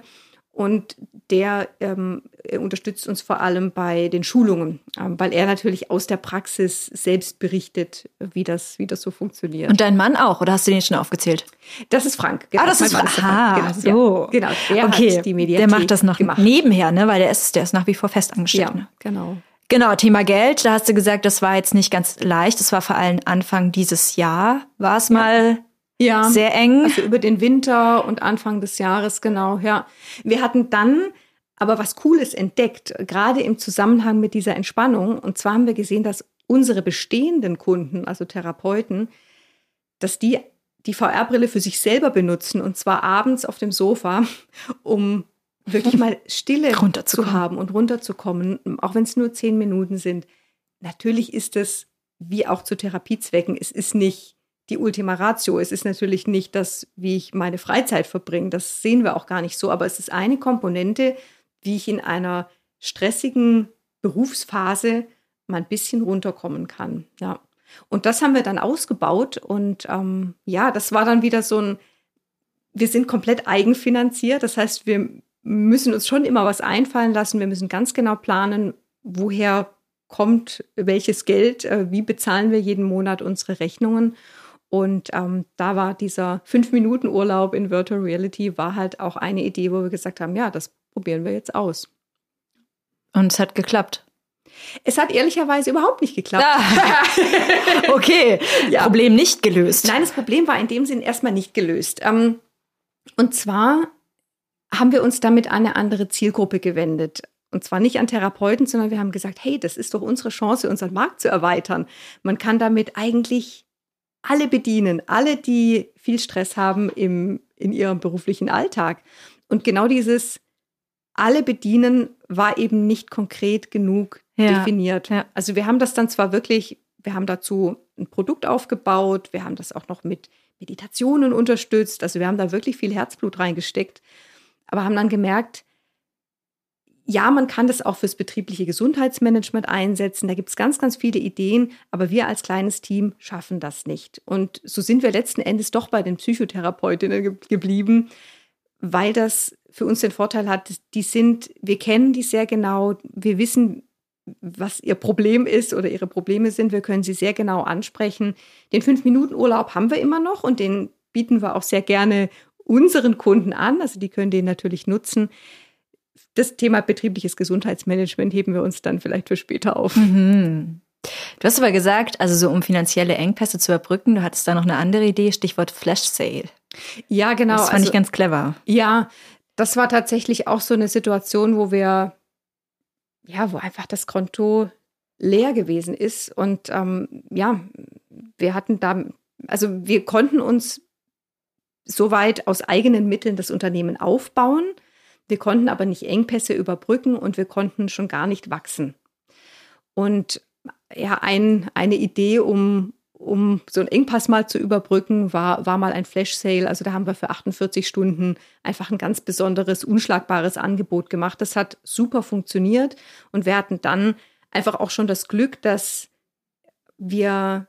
Und der ähm, unterstützt uns vor allem bei den Schulungen, ähm, weil er natürlich aus der Praxis selbst berichtet, wie das, wie das so funktioniert. Und dein Mann auch, oder hast du den schon aufgezählt? Das ist Frank. Genau. Ah, das ist, Frank. Aha, genau, so. Ja, genau, der okay. hat die Mediathek Der macht das noch gemacht. nebenher, ne? weil der ist, der ist nach wie vor festangestellt. Ja, ne? genau. Genau, Thema Geld, da hast du gesagt, das war jetzt nicht ganz leicht. Das war vor allem Anfang dieses Jahr. War es ja. mal Ja. Sehr eng. Also über den Winter und Anfang des Jahres, genau, ja. Wir hatten dann aber was Cooles entdeckt, gerade im Zusammenhang mit dieser Entspannung. Und zwar haben wir gesehen, dass unsere bestehenden Kunden, also Therapeuten, dass die die VR-Brille für sich selber benutzen und zwar abends auf dem Sofa, um wirklich mal Stille zu haben und runterzukommen, auch wenn es nur zehn Minuten sind. Natürlich ist es wie auch zu Therapiezwecken, es ist nicht die Ultima Ratio. Es ist natürlich nicht das, wie ich meine Freizeit verbringe. Das sehen wir auch gar nicht so. Aber es ist eine Komponente, wie ich in einer stressigen Berufsphase mal ein bisschen runterkommen kann. Ja. Und das haben wir dann ausgebaut. Und ähm, ja, das war dann wieder so ein, wir sind komplett eigenfinanziert. Das heißt, wir müssen uns schon immer was einfallen lassen. Wir müssen ganz genau planen, woher kommt welches Geld, äh, wie bezahlen wir jeden Monat unsere Rechnungen. Und ähm, da war dieser Fünf-Minuten-Urlaub in Virtual Reality war halt auch eine Idee, wo wir gesagt haben, ja, das probieren wir jetzt aus. Und es hat geklappt. Es hat ehrlicherweise überhaupt nicht geklappt. Ah. okay, ja. Problem nicht gelöst. Nein, das Problem war in dem Sinn erstmal nicht gelöst. Ähm, und zwar haben wir uns damit an eine andere Zielgruppe gewendet. Und zwar nicht an Therapeuten, sondern wir haben gesagt, hey, das ist doch unsere Chance, unseren Markt zu erweitern. Man kann damit eigentlich alle bedienen, alle, die viel Stress haben im, in ihrem beruflichen Alltag. Und genau dieses alle bedienen war eben nicht konkret genug ja, definiert. Ja. Also wir haben das dann zwar wirklich, wir haben dazu ein Produkt aufgebaut, wir haben das auch noch mit Meditationen unterstützt, also wir haben da wirklich viel Herzblut reingesteckt, aber haben dann gemerkt, ja, man kann das auch fürs betriebliche Gesundheitsmanagement einsetzen. Da gibt es ganz, ganz viele Ideen, aber wir als kleines Team schaffen das nicht. Und so sind wir letzten Endes doch bei den Psychotherapeutinnen ge geblieben, weil das für uns den Vorteil hat, die sind, wir kennen die sehr genau, wir wissen, was ihr Problem ist oder ihre Probleme sind. Wir können sie sehr genau ansprechen. Den Fünf-Minuten-Urlaub haben wir immer noch und den bieten wir auch sehr gerne unseren Kunden an. Also die können den natürlich nutzen. Das Thema betriebliches Gesundheitsmanagement heben wir uns dann vielleicht für später auf. Mhm. Du hast aber gesagt, also so um finanzielle Engpässe zu überbrücken, du hattest da noch eine andere Idee, Stichwort Flash Sale. Ja, genau. Das fand also, ich ganz clever. Ja, das war tatsächlich auch so eine Situation, wo wir ja, wo einfach das Konto leer gewesen ist. Und ähm, ja, wir hatten da, also wir konnten uns soweit aus eigenen Mitteln das Unternehmen aufbauen. Wir konnten aber nicht Engpässe überbrücken und wir konnten schon gar nicht wachsen. Und ja, ein, eine Idee, um, um so einen Engpass mal zu überbrücken, war, war mal ein Flash Sale. Also da haben wir für 48 Stunden einfach ein ganz besonderes, unschlagbares Angebot gemacht. Das hat super funktioniert und wir hatten dann einfach auch schon das Glück, dass wir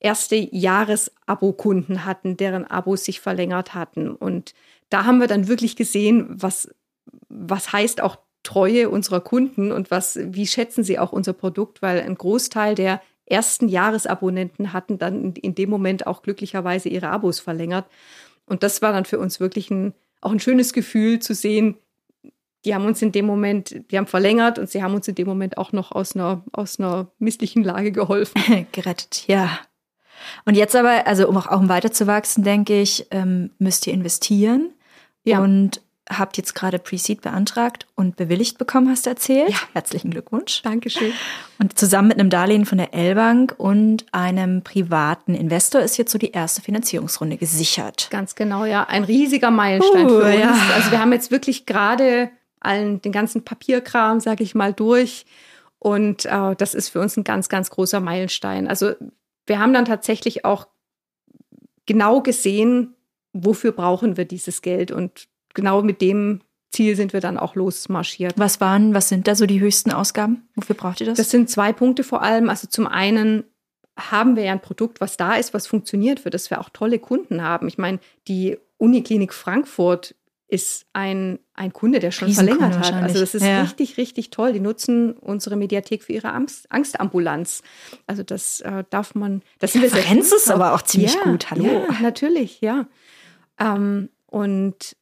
erste Jahresabo-Kunden hatten, deren Abos sich verlängert hatten. Und da haben wir dann wirklich gesehen, was, was heißt auch Treue unserer Kunden und was, wie schätzen sie auch unser Produkt, weil ein Großteil der ersten Jahresabonnenten hatten dann in dem Moment auch glücklicherweise ihre Abos verlängert. Und das war dann für uns wirklich ein, auch ein schönes Gefühl zu sehen, die haben uns in dem Moment, die haben verlängert und sie haben uns in dem Moment auch noch aus einer, aus einer misslichen Lage geholfen. Gerettet, ja. Und jetzt aber, also um auch, auch um weiterzuwachsen, denke ich, ähm, müsst ihr investieren. Ja. Und habt jetzt gerade Pre-Seed beantragt und bewilligt bekommen, hast du erzählt. Ja. Herzlichen Glückwunsch. Dankeschön. Und zusammen mit einem Darlehen von der L-Bank und einem privaten Investor ist jetzt so die erste Finanzierungsrunde gesichert. Ganz genau, ja. Ein riesiger Meilenstein uh, für uns. Ja. Also wir haben jetzt wirklich gerade allen den ganzen Papierkram, sage ich mal, durch. Und äh, das ist für uns ein ganz, ganz großer Meilenstein. Also wir haben dann tatsächlich auch genau gesehen, wofür brauchen wir dieses Geld und genau mit dem Ziel sind wir dann auch losmarschiert. Was waren, was sind da so die höchsten Ausgaben? Wofür braucht ihr das? Das sind zwei Punkte vor allem. Also zum einen haben wir ja ein Produkt, was da ist, was funktioniert, für das wir auch tolle Kunden haben. Ich meine, die Uniklinik Frankfurt ist ein, ein Kunde, der schon verlängert hat. Also das ist ja. richtig, richtig toll. Die nutzen unsere Mediathek für ihre Angst, Angstambulanz. Also das äh, darf man. Das sind Referenz ist aber auch ziemlich ja, gut. Hallo. Ja, natürlich, ja. Ähm, und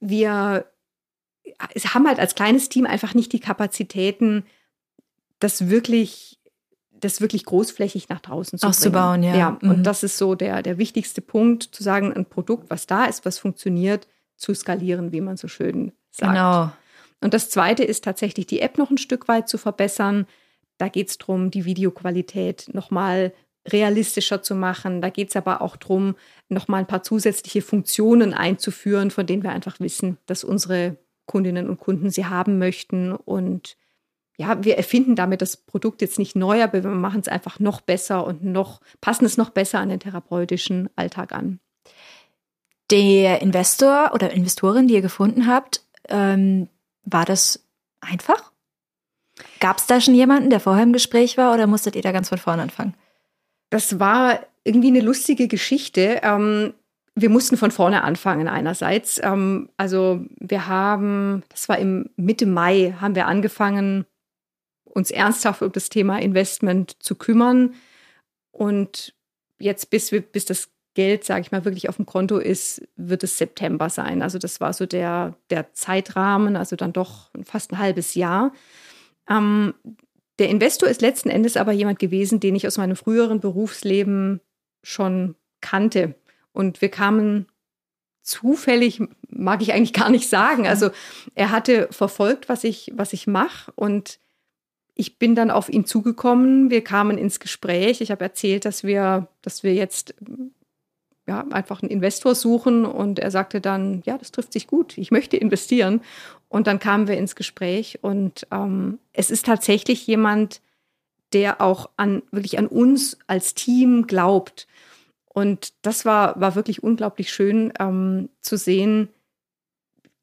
wir haben halt als kleines Team einfach nicht die Kapazitäten, das wirklich das wirklich großflächig nach draußen zu Auszubauen, bringen. ja. Ja, und mhm. das ist so der, der wichtigste Punkt, zu sagen, ein Produkt, was da ist, was funktioniert, zu skalieren, wie man so schön sagt. Genau. Und das Zweite ist tatsächlich, die App noch ein Stück weit zu verbessern. Da geht es darum, die Videoqualität nochmal realistischer zu machen. Da geht es aber auch darum, nochmal ein paar zusätzliche Funktionen einzuführen, von denen wir einfach wissen, dass unsere Kundinnen und Kunden sie haben möchten. Und ja, wir erfinden damit das Produkt jetzt nicht neu, aber wir machen es einfach noch besser und noch, passen es noch besser an den therapeutischen Alltag an. Der Investor oder Investorin, die ihr gefunden habt, ähm, war das einfach? Gab es da schon jemanden, der vorher im Gespräch war oder musstet ihr da ganz von vorne anfangen? Das war irgendwie eine lustige Geschichte. Ähm, wir mussten von vorne anfangen einerseits. Ähm, also wir haben, das war im Mitte Mai, haben wir angefangen, uns ernsthaft um das Thema Investment zu kümmern. Und jetzt, bis, wir, bis das Geld, sage ich mal, wirklich auf dem Konto ist, wird es September sein. Also das war so der, der Zeitrahmen, also dann doch fast ein halbes Jahr. Ähm, der Investor ist letzten Endes aber jemand gewesen, den ich aus meinem früheren Berufsleben schon kannte. Und wir kamen zufällig, mag ich eigentlich gar nicht sagen. Also er hatte verfolgt, was ich, was ich mache und ich bin dann auf ihn zugekommen. Wir kamen ins Gespräch. Ich habe erzählt, dass wir, dass wir jetzt ja, einfach einen Investor suchen und er sagte dann, ja, das trifft sich gut, ich möchte investieren. Und dann kamen wir ins Gespräch und ähm, es ist tatsächlich jemand, der auch an, wirklich an uns als Team glaubt. Und das war, war wirklich unglaublich schön ähm, zu sehen.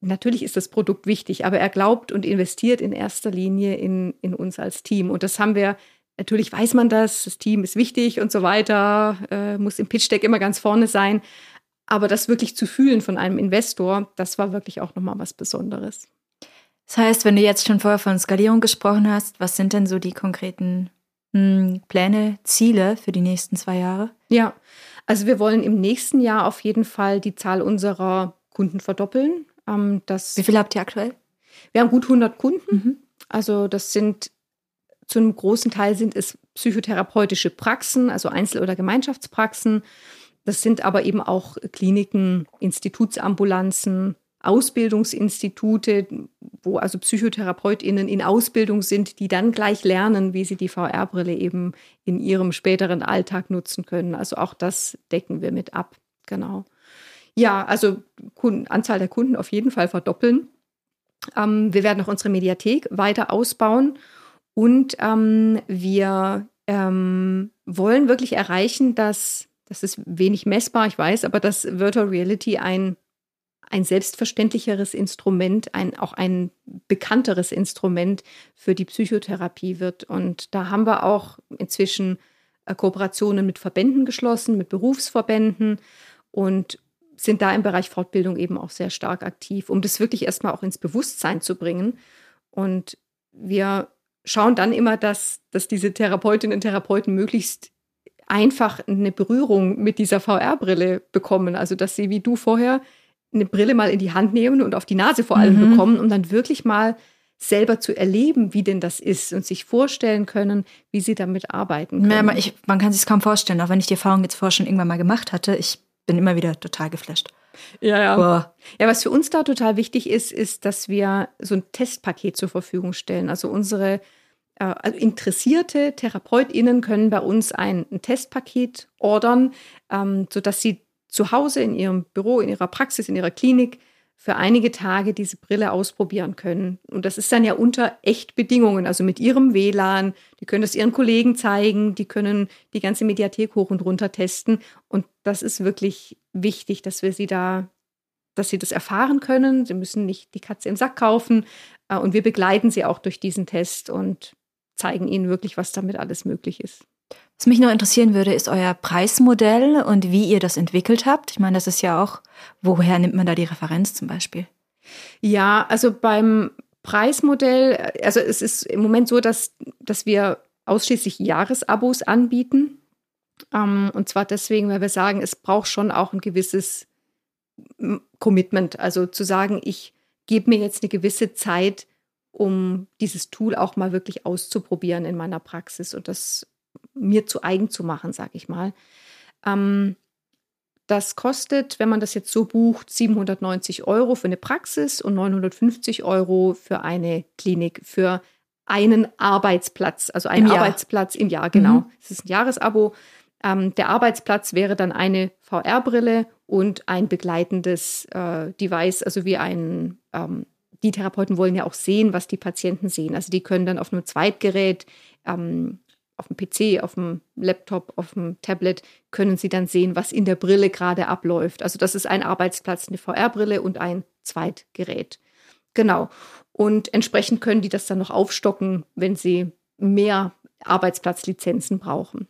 Natürlich ist das Produkt wichtig, aber er glaubt und investiert in erster Linie in, in uns als Team. Und das haben wir Natürlich weiß man das, das Team ist wichtig und so weiter, äh, muss im Pitch-Deck immer ganz vorne sein. Aber das wirklich zu fühlen von einem Investor, das war wirklich auch nochmal was Besonderes. Das heißt, wenn du jetzt schon vorher von Skalierung gesprochen hast, was sind denn so die konkreten hm, Pläne, Ziele für die nächsten zwei Jahre? Ja, also wir wollen im nächsten Jahr auf jeden Fall die Zahl unserer Kunden verdoppeln. Ähm, das Wie viel habt ihr aktuell? Wir haben gut 100 Kunden. Mhm. Also das sind zu einem großen Teil sind es psychotherapeutische Praxen, also Einzel- oder Gemeinschaftspraxen. Das sind aber eben auch Kliniken, Institutsambulanzen, Ausbildungsinstitute, wo also PsychotherapeutInnen in Ausbildung sind, die dann gleich lernen, wie sie die VR-Brille eben in ihrem späteren Alltag nutzen können. Also auch das decken wir mit ab. Genau. Ja, also Kunden, Anzahl der Kunden auf jeden Fall verdoppeln. Ähm, wir werden auch unsere Mediathek weiter ausbauen und ähm, wir ähm, wollen wirklich erreichen, dass, das ist wenig messbar, ich weiß, aber dass Virtual Reality ein, ein selbstverständlicheres Instrument, ein, auch ein bekannteres Instrument für die Psychotherapie wird. Und da haben wir auch inzwischen äh, Kooperationen mit Verbänden geschlossen, mit Berufsverbänden und sind da im Bereich Fortbildung eben auch sehr stark aktiv, um das wirklich erstmal auch ins Bewusstsein zu bringen. Und wir schauen dann immer, dass, dass diese Therapeutinnen und Therapeuten möglichst einfach eine Berührung mit dieser VR-Brille bekommen. Also, dass sie wie du vorher eine Brille mal in die Hand nehmen und auf die Nase vor allem mhm. bekommen, um dann wirklich mal selber zu erleben, wie denn das ist und sich vorstellen können, wie sie damit arbeiten können. Ja, ich, man kann sich kaum vorstellen, auch wenn ich die Erfahrung jetzt vorher schon irgendwann mal gemacht hatte. Ich bin immer wieder total geflasht. Ja, ja. Boah. Ja, was für uns da total wichtig ist, ist, dass wir so ein Testpaket zur Verfügung stellen. Also unsere äh, also interessierte TherapeutInnen können bei uns ein, ein Testpaket ordern, ähm, sodass sie zu Hause in ihrem Büro, in ihrer Praxis, in ihrer Klinik für einige Tage diese Brille ausprobieren können. Und das ist dann ja unter Echtbedingungen, also mit ihrem WLAN. Die können das ihren Kollegen zeigen, die können die ganze Mediathek hoch und runter testen. Und das ist wirklich wichtig, dass wir sie da, dass sie das erfahren können. Sie müssen nicht die Katze im Sack kaufen. Äh, und wir begleiten sie auch durch diesen Test und zeigen ihnen wirklich, was damit alles möglich ist. Was mich noch interessieren würde, ist euer Preismodell und wie ihr das entwickelt habt. Ich meine, das ist ja auch, woher nimmt man da die Referenz zum Beispiel? Ja, also beim Preismodell, also es ist im Moment so, dass, dass wir ausschließlich Jahresabos anbieten. Ähm, und zwar deswegen, weil wir sagen, es braucht schon auch ein gewisses Commitment. Also zu sagen, ich gebe mir jetzt eine gewisse Zeit, um dieses Tool auch mal wirklich auszuprobieren in meiner Praxis. Und das mir zu eigen zu machen, sag ich mal. Ähm, das kostet, wenn man das jetzt so bucht, 790 Euro für eine Praxis und 950 Euro für eine Klinik für einen Arbeitsplatz, also einen Im Arbeitsplatz im Jahr, genau. Mhm. Es ist ein Jahresabo. Ähm, der Arbeitsplatz wäre dann eine VR-Brille und ein begleitendes äh, Device, also wie ein, ähm, die Therapeuten wollen ja auch sehen, was die Patienten sehen. Also die können dann auf einem Zweitgerät, ähm, auf dem PC, auf dem Laptop, auf dem Tablet, können sie dann sehen, was in der Brille gerade abläuft. Also das ist ein Arbeitsplatz, eine VR-Brille und ein Zweitgerät. Genau. Und entsprechend können die das dann noch aufstocken, wenn sie mehr Arbeitsplatzlizenzen brauchen.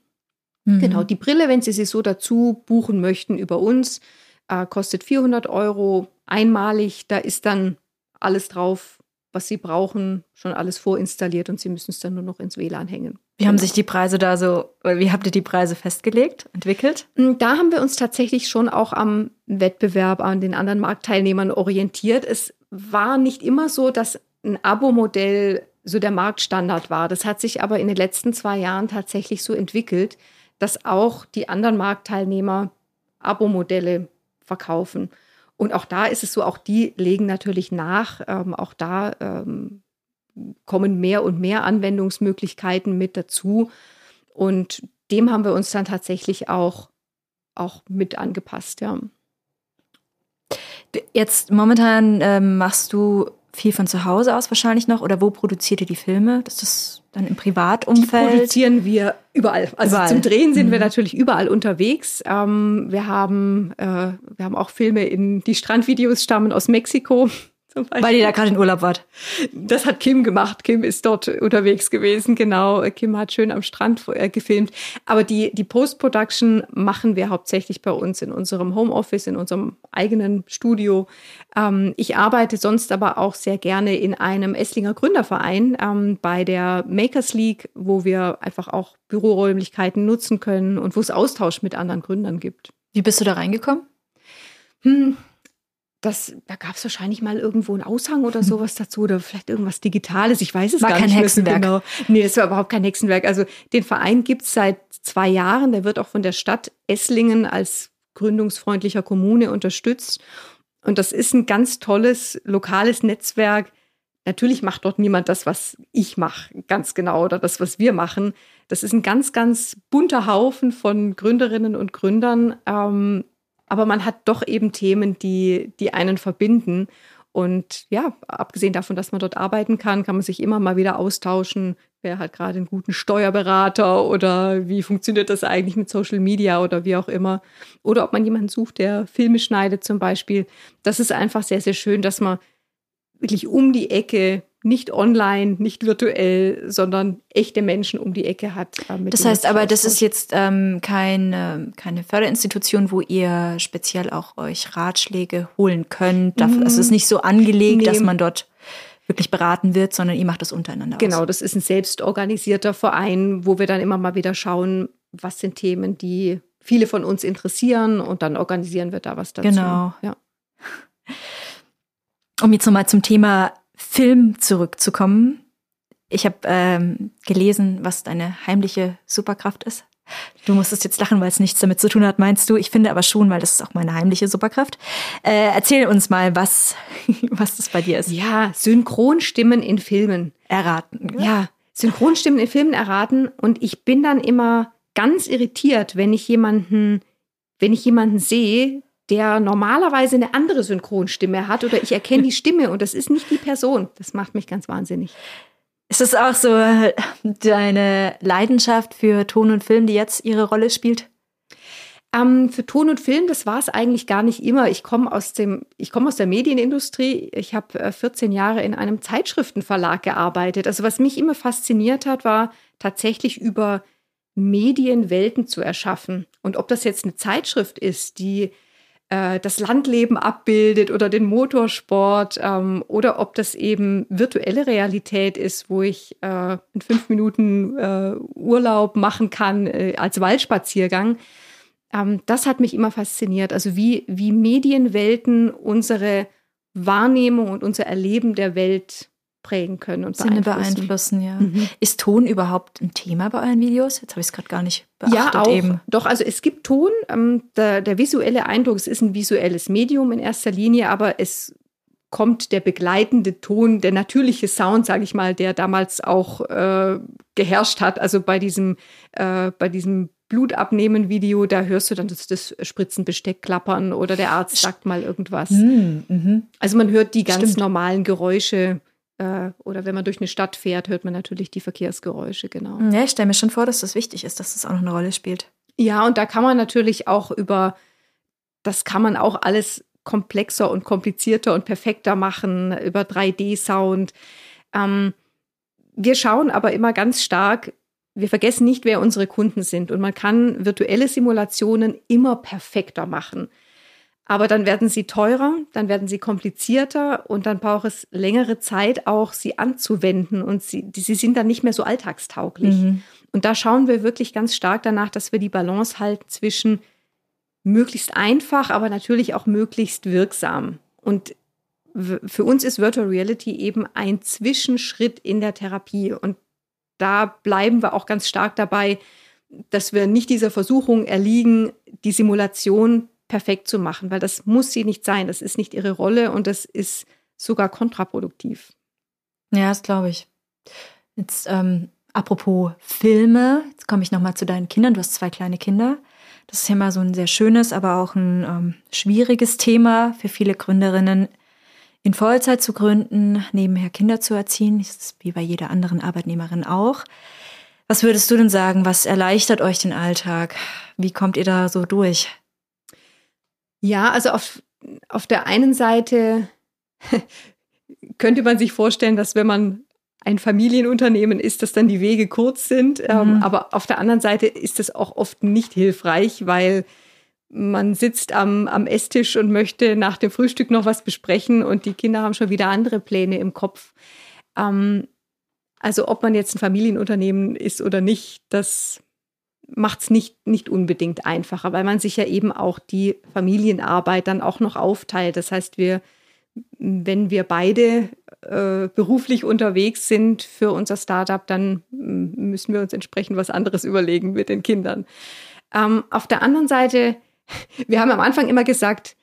Mhm. Genau, die Brille, wenn Sie sie so dazu buchen möchten über uns, äh, kostet 400 Euro einmalig. Da ist dann alles drauf, was Sie brauchen, schon alles vorinstalliert und Sie müssen es dann nur noch ins WLAN hängen. Wie haben sich die Preise da so, wie habt ihr die Preise festgelegt, entwickelt? Hm, da haben wir uns tatsächlich schon auch am Wettbewerb, an den anderen Marktteilnehmern orientiert. Es war nicht immer so, dass ein Abo-Modell so der Marktstandard war. Das hat sich aber in den letzten zwei Jahren tatsächlich so entwickelt, dass auch die anderen Marktteilnehmer Abo-Modelle verkaufen. Und auch da ist es so, auch die legen natürlich nach. Ähm, auch da ähm, kommen mehr und mehr Anwendungsmöglichkeiten mit dazu. Und dem haben wir uns dann tatsächlich auch, auch mit angepasst, ja. Jetzt momentan ähm, machst du viel von zu Hause aus wahrscheinlich noch oder wo produziert ihr die Filme? Das ist dann im Privatumfeld? Die produzieren wir überall. Also überall. zum Drehen sind mhm. wir natürlich überall unterwegs. Ähm, wir haben äh, wir haben auch Filme in die Strandvideos stammen aus Mexiko. Weil ihr da gerade in Urlaub wart. Das hat Kim gemacht. Kim ist dort unterwegs gewesen, genau. Kim hat schön am Strand äh, gefilmt. Aber die, die Post-Production machen wir hauptsächlich bei uns in unserem Homeoffice, in unserem eigenen Studio. Ähm, ich arbeite sonst aber auch sehr gerne in einem Esslinger Gründerverein ähm, bei der Makers League, wo wir einfach auch Büroräumlichkeiten nutzen können und wo es Austausch mit anderen Gründern gibt. Wie bist du da reingekommen? Hm, das, da gab es wahrscheinlich mal irgendwo einen Aushang oder sowas dazu oder vielleicht irgendwas Digitales. Ich weiß es war gar nicht. War kein Hexenwerk. Genau. Nee, es war überhaupt kein Hexenwerk. Also den Verein gibt es seit zwei Jahren. Der wird auch von der Stadt Esslingen als gründungsfreundlicher Kommune unterstützt. Und das ist ein ganz tolles lokales Netzwerk. Natürlich macht dort niemand das, was ich mache, ganz genau, oder das, was wir machen. Das ist ein ganz, ganz bunter Haufen von Gründerinnen und Gründern, ähm, aber man hat doch eben Themen, die, die einen verbinden. Und ja, abgesehen davon, dass man dort arbeiten kann, kann man sich immer mal wieder austauschen. Wer hat gerade einen guten Steuerberater oder wie funktioniert das eigentlich mit Social Media oder wie auch immer. Oder ob man jemanden sucht, der Filme schneidet zum Beispiel. Das ist einfach sehr, sehr schön, dass man wirklich um die Ecke nicht online, nicht virtuell, sondern echte Menschen um die Ecke hat. Äh, das heißt aber, das ist jetzt ähm, keine, keine Förderinstitution, wo ihr speziell auch euch Ratschläge holen könnt. Mhm. Es ist nicht so angelegt, nee. dass man dort wirklich beraten wird, sondern ihr macht das untereinander. Genau, aus. das ist ein selbstorganisierter Verein, wo wir dann immer mal wieder schauen, was sind Themen, die viele von uns interessieren und dann organisieren wir da was dazu. Genau. Ja. Um jetzt nochmal zum Thema Film zurückzukommen. Ich habe ähm, gelesen, was deine heimliche Superkraft ist. Du musstest jetzt lachen, weil es nichts damit zu tun hat, meinst du? Ich finde aber schon, weil das ist auch meine heimliche Superkraft. Äh, erzähl uns mal, was, was das bei dir ist. Ja, Synchronstimmen in Filmen. Erraten. Ja, Synchronstimmen in Filmen erraten. Und ich bin dann immer ganz irritiert, wenn ich jemanden, wenn ich jemanden sehe, der normalerweise eine andere Synchronstimme hat oder ich erkenne die Stimme und das ist nicht die Person. Das macht mich ganz wahnsinnig. Ist das auch so deine Leidenschaft für Ton und Film, die jetzt ihre Rolle spielt? Ähm, für Ton und Film, das war es eigentlich gar nicht immer. Ich komme aus dem, ich komme aus der Medienindustrie. Ich habe 14 äh, Jahre in einem Zeitschriftenverlag gearbeitet. Also was mich immer fasziniert hat, war tatsächlich über Medienwelten zu erschaffen. Und ob das jetzt eine Zeitschrift ist, die äh, das Landleben abbildet oder den Motorsport ähm, oder ob das eben virtuelle Realität ist, wo ich äh, in fünf Minuten äh, Urlaub machen kann äh, als Waldspaziergang. Ähm, das hat mich immer fasziniert. Also wie, wie Medienwelten unsere Wahrnehmung und unser Erleben der Welt prägen können und Sinne beeinflussen. beeinflussen ja. Mhm. Ist Ton überhaupt ein Thema bei euren Videos? Jetzt habe ich es gerade gar nicht beachtet. Ja, auch. Eben. Doch, also es gibt Ton. Ähm, der, der visuelle Eindruck, es ist ein visuelles Medium in erster Linie, aber es kommt der begleitende Ton, der natürliche Sound, sage ich mal, der damals auch äh, geherrscht hat. Also bei diesem, äh, bei diesem Blutabnehmen-Video, da hörst du dann das, das Spritzenbesteck klappern oder der Arzt sagt mal irgendwas. Mm, mhm. Also man hört die ganz Stimmt. normalen Geräusche äh, oder wenn man durch eine Stadt fährt, hört man natürlich die Verkehrsgeräusche, genau. Ja, ich stelle mir schon vor, dass das wichtig ist, dass das auch noch eine Rolle spielt. Ja, und da kann man natürlich auch über, das kann man auch alles komplexer und komplizierter und perfekter machen, über 3D-Sound. Ähm, wir schauen aber immer ganz stark, wir vergessen nicht, wer unsere Kunden sind. Und man kann virtuelle Simulationen immer perfekter machen. Aber dann werden sie teurer, dann werden sie komplizierter und dann braucht es längere Zeit auch, sie anzuwenden und sie, sie sind dann nicht mehr so alltagstauglich. Mhm. Und da schauen wir wirklich ganz stark danach, dass wir die Balance halten zwischen möglichst einfach, aber natürlich auch möglichst wirksam. Und für uns ist Virtual Reality eben ein Zwischenschritt in der Therapie. Und da bleiben wir auch ganz stark dabei, dass wir nicht dieser Versuchung erliegen, die Simulation perfekt zu machen, weil das muss sie nicht sein. Das ist nicht ihre Rolle und das ist sogar kontraproduktiv. Ja, das glaube ich. Jetzt ähm, apropos Filme, jetzt komme ich nochmal zu deinen Kindern. Du hast zwei kleine Kinder. Das ist ja mal so ein sehr schönes, aber auch ein ähm, schwieriges Thema für viele Gründerinnen, in Vollzeit zu gründen, nebenher Kinder zu erziehen. Das ist wie bei jeder anderen Arbeitnehmerin auch. Was würdest du denn sagen? Was erleichtert euch den Alltag? Wie kommt ihr da so durch? Ja, also auf, auf der einen Seite könnte man sich vorstellen, dass wenn man ein Familienunternehmen ist, dass dann die Wege kurz sind. Ähm, mhm. aber auf der anderen Seite ist es auch oft nicht hilfreich, weil man sitzt am, am Esstisch und möchte nach dem Frühstück noch was besprechen und die Kinder haben schon wieder andere Pläne im Kopf. Ähm, also ob man jetzt ein Familienunternehmen ist oder nicht, das macht es nicht, nicht unbedingt einfacher, weil man sich ja eben auch die Familienarbeit dann auch noch aufteilt. Das heißt, wir, wenn wir beide äh, beruflich unterwegs sind für unser Startup, dann müssen wir uns entsprechend was anderes überlegen mit den Kindern. Ähm, auf der anderen Seite, wir haben am Anfang immer gesagt,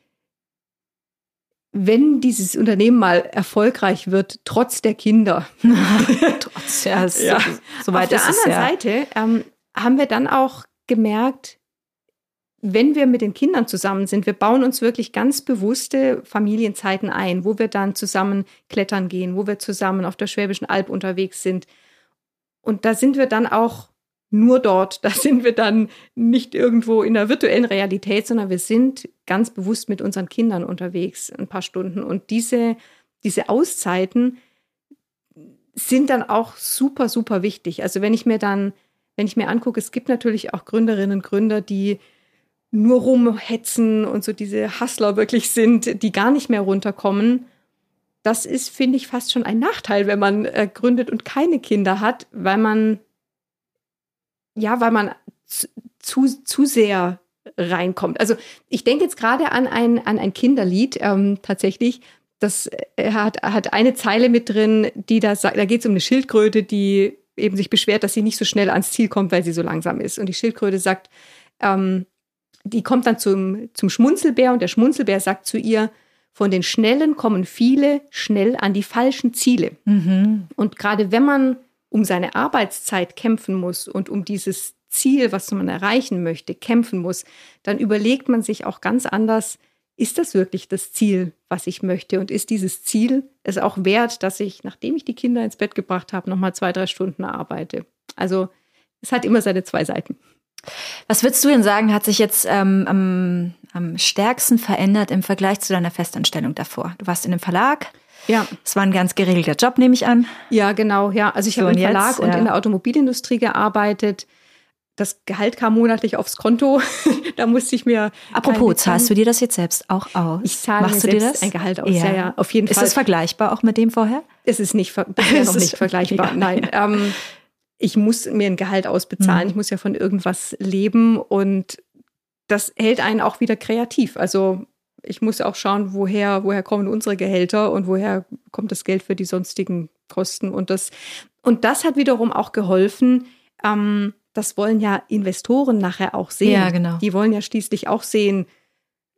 wenn dieses Unternehmen mal erfolgreich wird, trotz der Kinder. trotz, ja, ja. So, es. Auf der anderen Seite ähm, haben wir dann auch gemerkt, wenn wir mit den Kindern zusammen sind, wir bauen uns wirklich ganz bewusste Familienzeiten ein, wo wir dann zusammen klettern gehen, wo wir zusammen auf der Schwäbischen Alb unterwegs sind. Und da sind wir dann auch nur dort. Da sind wir dann nicht irgendwo in der virtuellen Realität, sondern wir sind ganz bewusst mit unseren Kindern unterwegs, ein paar Stunden. Und diese, diese Auszeiten sind dann auch super, super wichtig. Also wenn ich mir dann wenn ich mir angucke, es gibt natürlich auch Gründerinnen und Gründer, die nur rumhetzen und so diese Hustler wirklich sind, die gar nicht mehr runterkommen. Das ist, finde ich, fast schon ein Nachteil, wenn man äh, gründet und keine Kinder hat, weil man, ja, weil man zu, zu sehr reinkommt. Also ich denke jetzt gerade an ein, an ein Kinderlied ähm, tatsächlich. Das äh, hat, hat eine Zeile mit drin, die da sagt, da geht es um eine Schildkröte, die eben sich beschwert, dass sie nicht so schnell ans Ziel kommt, weil sie so langsam ist. Und die Schildkröte sagt, ähm, die kommt dann zum, zum Schmunzelbär und der Schmunzelbär sagt zu ihr, von den Schnellen kommen viele schnell an die falschen Ziele. Mhm. Und gerade wenn man um seine Arbeitszeit kämpfen muss und um dieses Ziel, was man erreichen möchte, kämpfen muss, dann überlegt man sich auch ganz anders, ist das wirklich das Ziel, was ich möchte? Und ist dieses Ziel es auch wert, dass ich, nachdem ich die Kinder ins Bett gebracht habe, nochmal zwei, drei Stunden arbeite? Also es hat immer seine zwei Seiten. Was würdest du denn sagen, hat sich jetzt ähm, am, am stärksten verändert im Vergleich zu deiner Festanstellung davor? Du warst in einem Verlag. Ja. Es war ein ganz geregelter Job, nehme ich an. Ja, genau. Ja, also ich so, habe im Verlag jetzt, und ja. in der Automobilindustrie gearbeitet das Gehalt kam monatlich aufs Konto. da musste ich mir. Apropos, zahlst du dir das jetzt selbst auch aus? Ich zahle Machst mir du dir das? ein Gehalt aus. Ja. ja, ja, auf jeden ist Fall. Ist es vergleichbar auch mit dem vorher? Es ist nicht, bisher noch nicht vergleichbar. Nein. Ähm, ich muss mir ein Gehalt ausbezahlen. Mhm. Ich muss ja von irgendwas leben und das hält einen auch wieder kreativ. Also ich muss auch schauen, woher, woher kommen unsere Gehälter und woher kommt das Geld für die sonstigen kosten. Und das, und das hat wiederum auch geholfen. Ähm, das wollen ja Investoren nachher auch sehen. Ja, genau. Die wollen ja schließlich auch sehen,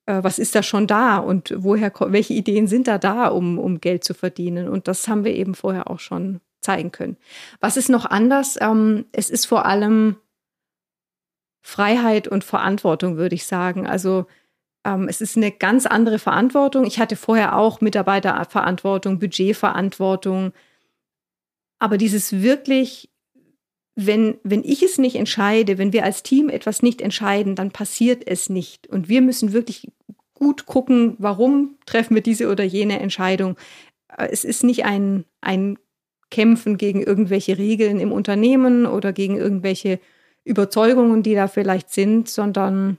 äh, was ist da schon da und woher, welche Ideen sind da da, um, um Geld zu verdienen. Und das haben wir eben vorher auch schon zeigen können. Was ist noch anders? Ähm, es ist vor allem Freiheit und Verantwortung, würde ich sagen. Also ähm, es ist eine ganz andere Verantwortung. Ich hatte vorher auch Mitarbeiterverantwortung, Budgetverantwortung. Aber dieses wirklich, wenn, wenn ich es nicht entscheide, wenn wir als Team etwas nicht entscheiden, dann passiert es nicht. Und wir müssen wirklich gut gucken, warum treffen wir diese oder jene Entscheidung. Äh, es ist nicht ein, ein Kämpfen gegen irgendwelche Regeln im Unternehmen oder gegen irgendwelche Überzeugungen, die da vielleicht sind, sondern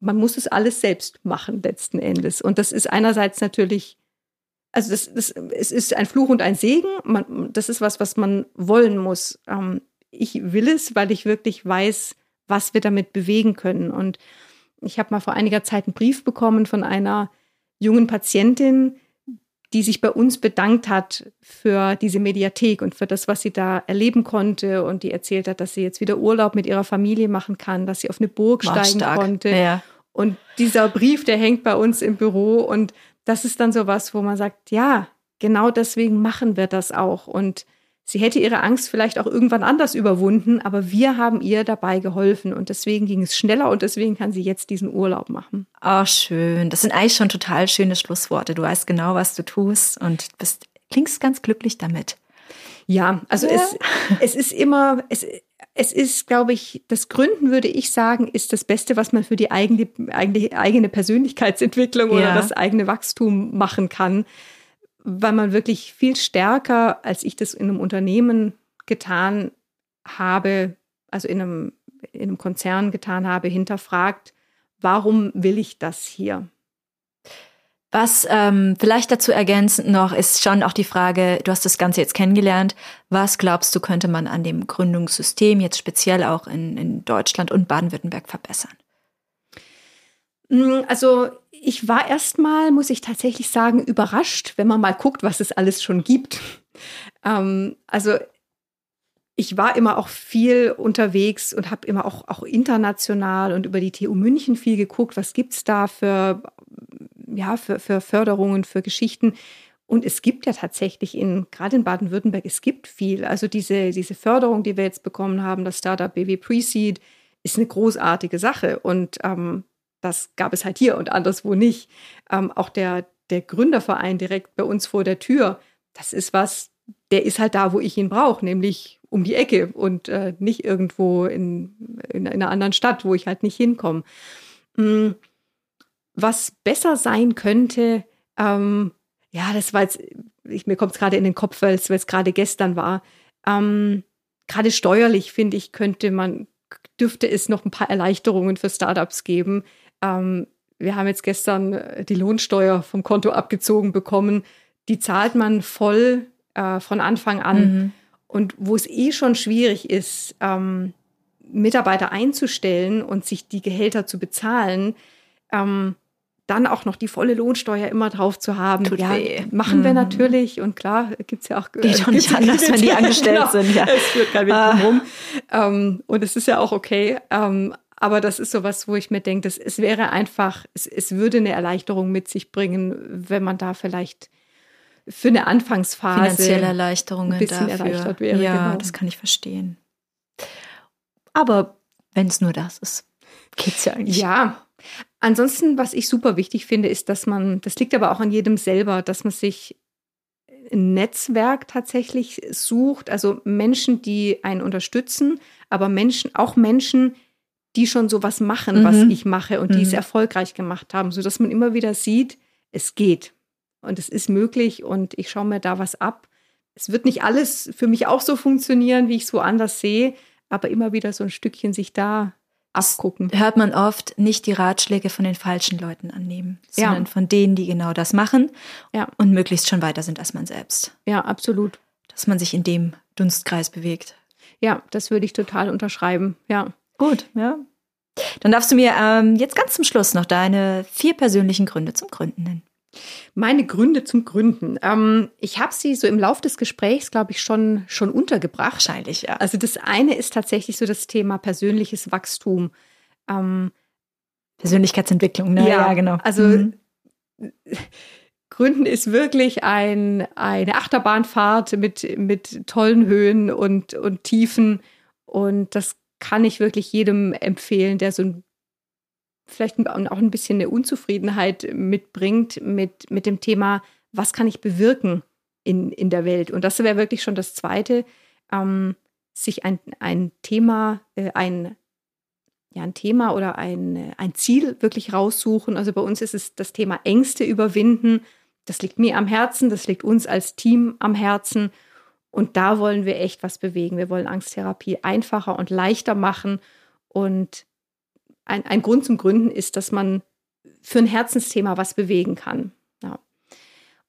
man muss es alles selbst machen letzten Endes. Und das ist einerseits natürlich, also das, das, es ist ein Fluch und ein Segen. Man, das ist was, was man wollen muss. Ähm, ich will es, weil ich wirklich weiß, was wir damit bewegen können. Und ich habe mal vor einiger Zeit einen Brief bekommen von einer jungen Patientin, die sich bei uns bedankt hat für diese Mediathek und für das, was sie da erleben konnte. Und die erzählt hat, dass sie jetzt wieder Urlaub mit ihrer Familie machen kann, dass sie auf eine Burg War steigen stark. konnte. Ja. Und dieser Brief, der hängt bei uns im Büro. Und das ist dann so was, wo man sagt, ja, genau deswegen machen wir das auch. Und Sie hätte ihre Angst vielleicht auch irgendwann anders überwunden, aber wir haben ihr dabei geholfen und deswegen ging es schneller und deswegen kann sie jetzt diesen Urlaub machen. Oh, schön. Das sind eigentlich schon total schöne Schlussworte. Du weißt genau, was du tust und bist, klingst ganz glücklich damit. Ja, also ja. Es, es ist immer, es, es ist, glaube ich, das Gründen würde ich sagen, ist das Beste, was man für die eigene, eigene, eigene Persönlichkeitsentwicklung ja. oder das eigene Wachstum machen kann weil man wirklich viel stärker, als ich das in einem Unternehmen getan habe, also in einem, in einem Konzern getan habe, hinterfragt, warum will ich das hier? Was ähm, vielleicht dazu ergänzend noch ist schon auch die Frage, du hast das Ganze jetzt kennengelernt, was glaubst du, könnte man an dem Gründungssystem jetzt speziell auch in, in Deutschland und Baden-Württemberg verbessern? Mm, also ich war erstmal, muss ich tatsächlich sagen, überrascht, wenn man mal guckt, was es alles schon gibt. Ähm, also ich war immer auch viel unterwegs und habe immer auch, auch international und über die TU München viel geguckt, was gibt es da für, ja, für, für Förderungen, für Geschichten. Und es gibt ja tatsächlich in, gerade in Baden-Württemberg, es gibt viel. Also diese, diese Förderung, die wir jetzt bekommen haben, das Startup BW Pre-Seed, ist eine großartige Sache. Und ähm, das gab es halt hier und anderswo nicht. Ähm, auch der, der Gründerverein direkt bei uns vor der Tür, das ist was, der ist halt da, wo ich ihn brauche, nämlich um die Ecke und äh, nicht irgendwo in, in, in, einer anderen Stadt, wo ich halt nicht hinkomme. Mhm. Was besser sein könnte, ähm, ja, das war jetzt, ich, mir kommt es gerade in den Kopf, weil es gerade gestern war. Ähm, gerade steuerlich, finde ich, könnte man, dürfte es noch ein paar Erleichterungen für Startups geben, ähm, wir haben jetzt gestern äh, die Lohnsteuer vom Konto abgezogen bekommen. Die zahlt man voll äh, von Anfang an. Mhm. Und wo es eh schon schwierig ist, ähm, Mitarbeiter einzustellen und sich die Gehälter zu bezahlen, ähm, dann auch noch die volle Lohnsteuer immer drauf zu haben. Tut ja, weh. machen wir mhm. natürlich und klar gibt es ja auch geht doch nicht anders, wenn die angestellt genau, sind. Ja. Es führt kein Weg ah. drum. Ähm, und es ist ja auch okay. Ähm, aber das ist sowas, wo ich mir denke, das, es wäre einfach, es, es würde eine Erleichterung mit sich bringen, wenn man da vielleicht für eine Anfangsphase finanzielle Erleichterungen ein bisschen dafür. erleichtert wäre. Ja, genau. das kann ich verstehen. Aber wenn es nur das ist, geht's ja eigentlich. Ja. Ansonsten, was ich super wichtig finde, ist, dass man, das liegt aber auch an jedem selber, dass man sich ein Netzwerk tatsächlich sucht, also Menschen, die einen unterstützen, aber Menschen, auch Menschen, die schon sowas machen, mhm. was ich mache und die es mhm. erfolgreich gemacht haben, sodass man immer wieder sieht, es geht und es ist möglich und ich schaue mir da was ab. Es wird nicht alles für mich auch so funktionieren, wie ich es woanders sehe, aber immer wieder so ein Stückchen sich da abgucken. Hört man oft nicht die Ratschläge von den falschen Leuten annehmen, sondern ja. von denen, die genau das machen ja. und möglichst schon weiter sind als man selbst. Ja, absolut. Dass man sich in dem Dunstkreis bewegt. Ja, das würde ich total unterschreiben. Ja. Gut, ja. Dann darfst du mir ähm, jetzt ganz zum Schluss noch deine vier persönlichen Gründe zum Gründen nennen. Meine Gründe zum Gründen. Ähm, ich habe sie so im Lauf des Gesprächs, glaube ich, schon, schon untergebracht. Wahrscheinlich, ja. Also das eine ist tatsächlich so das Thema persönliches Wachstum. Ähm, Persönlichkeitsentwicklung, ne? Ja, ja genau. Also mhm. Gründen ist wirklich ein, eine Achterbahnfahrt mit, mit tollen Höhen und, und Tiefen. Und das kann ich wirklich jedem empfehlen, der so ein, vielleicht auch ein bisschen eine Unzufriedenheit mitbringt mit, mit dem Thema, was kann ich bewirken in, in der Welt. Und das wäre wirklich schon das Zweite, ähm, sich ein, ein Thema, äh, ein, ja, ein Thema oder ein, ein Ziel wirklich raussuchen. Also bei uns ist es das Thema Ängste überwinden. Das liegt mir am Herzen, das liegt uns als Team am Herzen. Und da wollen wir echt was bewegen. Wir wollen Angsttherapie einfacher und leichter machen. Und ein, ein Grund zum Gründen ist, dass man für ein Herzensthema was bewegen kann. Ja.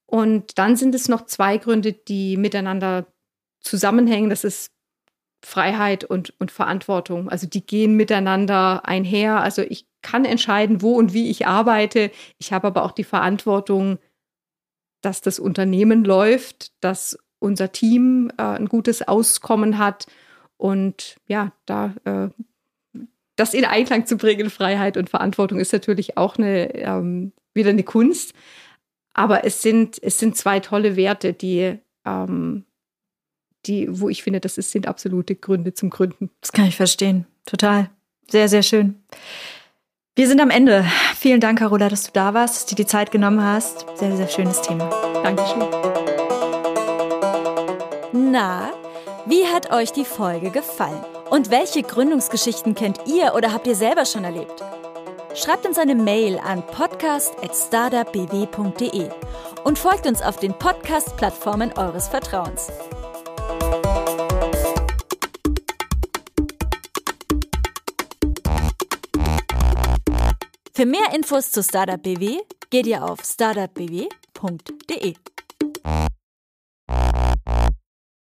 Und dann sind es noch zwei Gründe, die miteinander zusammenhängen. Das ist Freiheit und, und Verantwortung. Also die gehen miteinander einher. Also ich kann entscheiden, wo und wie ich arbeite. Ich habe aber auch die Verantwortung, dass das Unternehmen läuft, dass unser Team äh, ein gutes Auskommen hat. Und ja, da äh, das in Einklang zu bringen, Freiheit und Verantwortung, ist natürlich auch eine, ähm, wieder eine Kunst. Aber es sind, es sind zwei tolle Werte, die ähm, die, wo ich finde, das ist, sind absolute Gründe zum Gründen. Das kann ich verstehen. Total. Sehr, sehr schön. Wir sind am Ende. Vielen Dank, Carola, dass du da warst, dass du dir die Zeit genommen hast. Sehr, sehr schönes Thema. Dankeschön. Na, wie hat euch die Folge gefallen? Und welche Gründungsgeschichten kennt ihr oder habt ihr selber schon erlebt? Schreibt uns eine Mail an podcast.startupbw.de und folgt uns auf den Podcast-Plattformen eures Vertrauens. Für mehr Infos zu Startup BW geht ihr auf startupbw.de.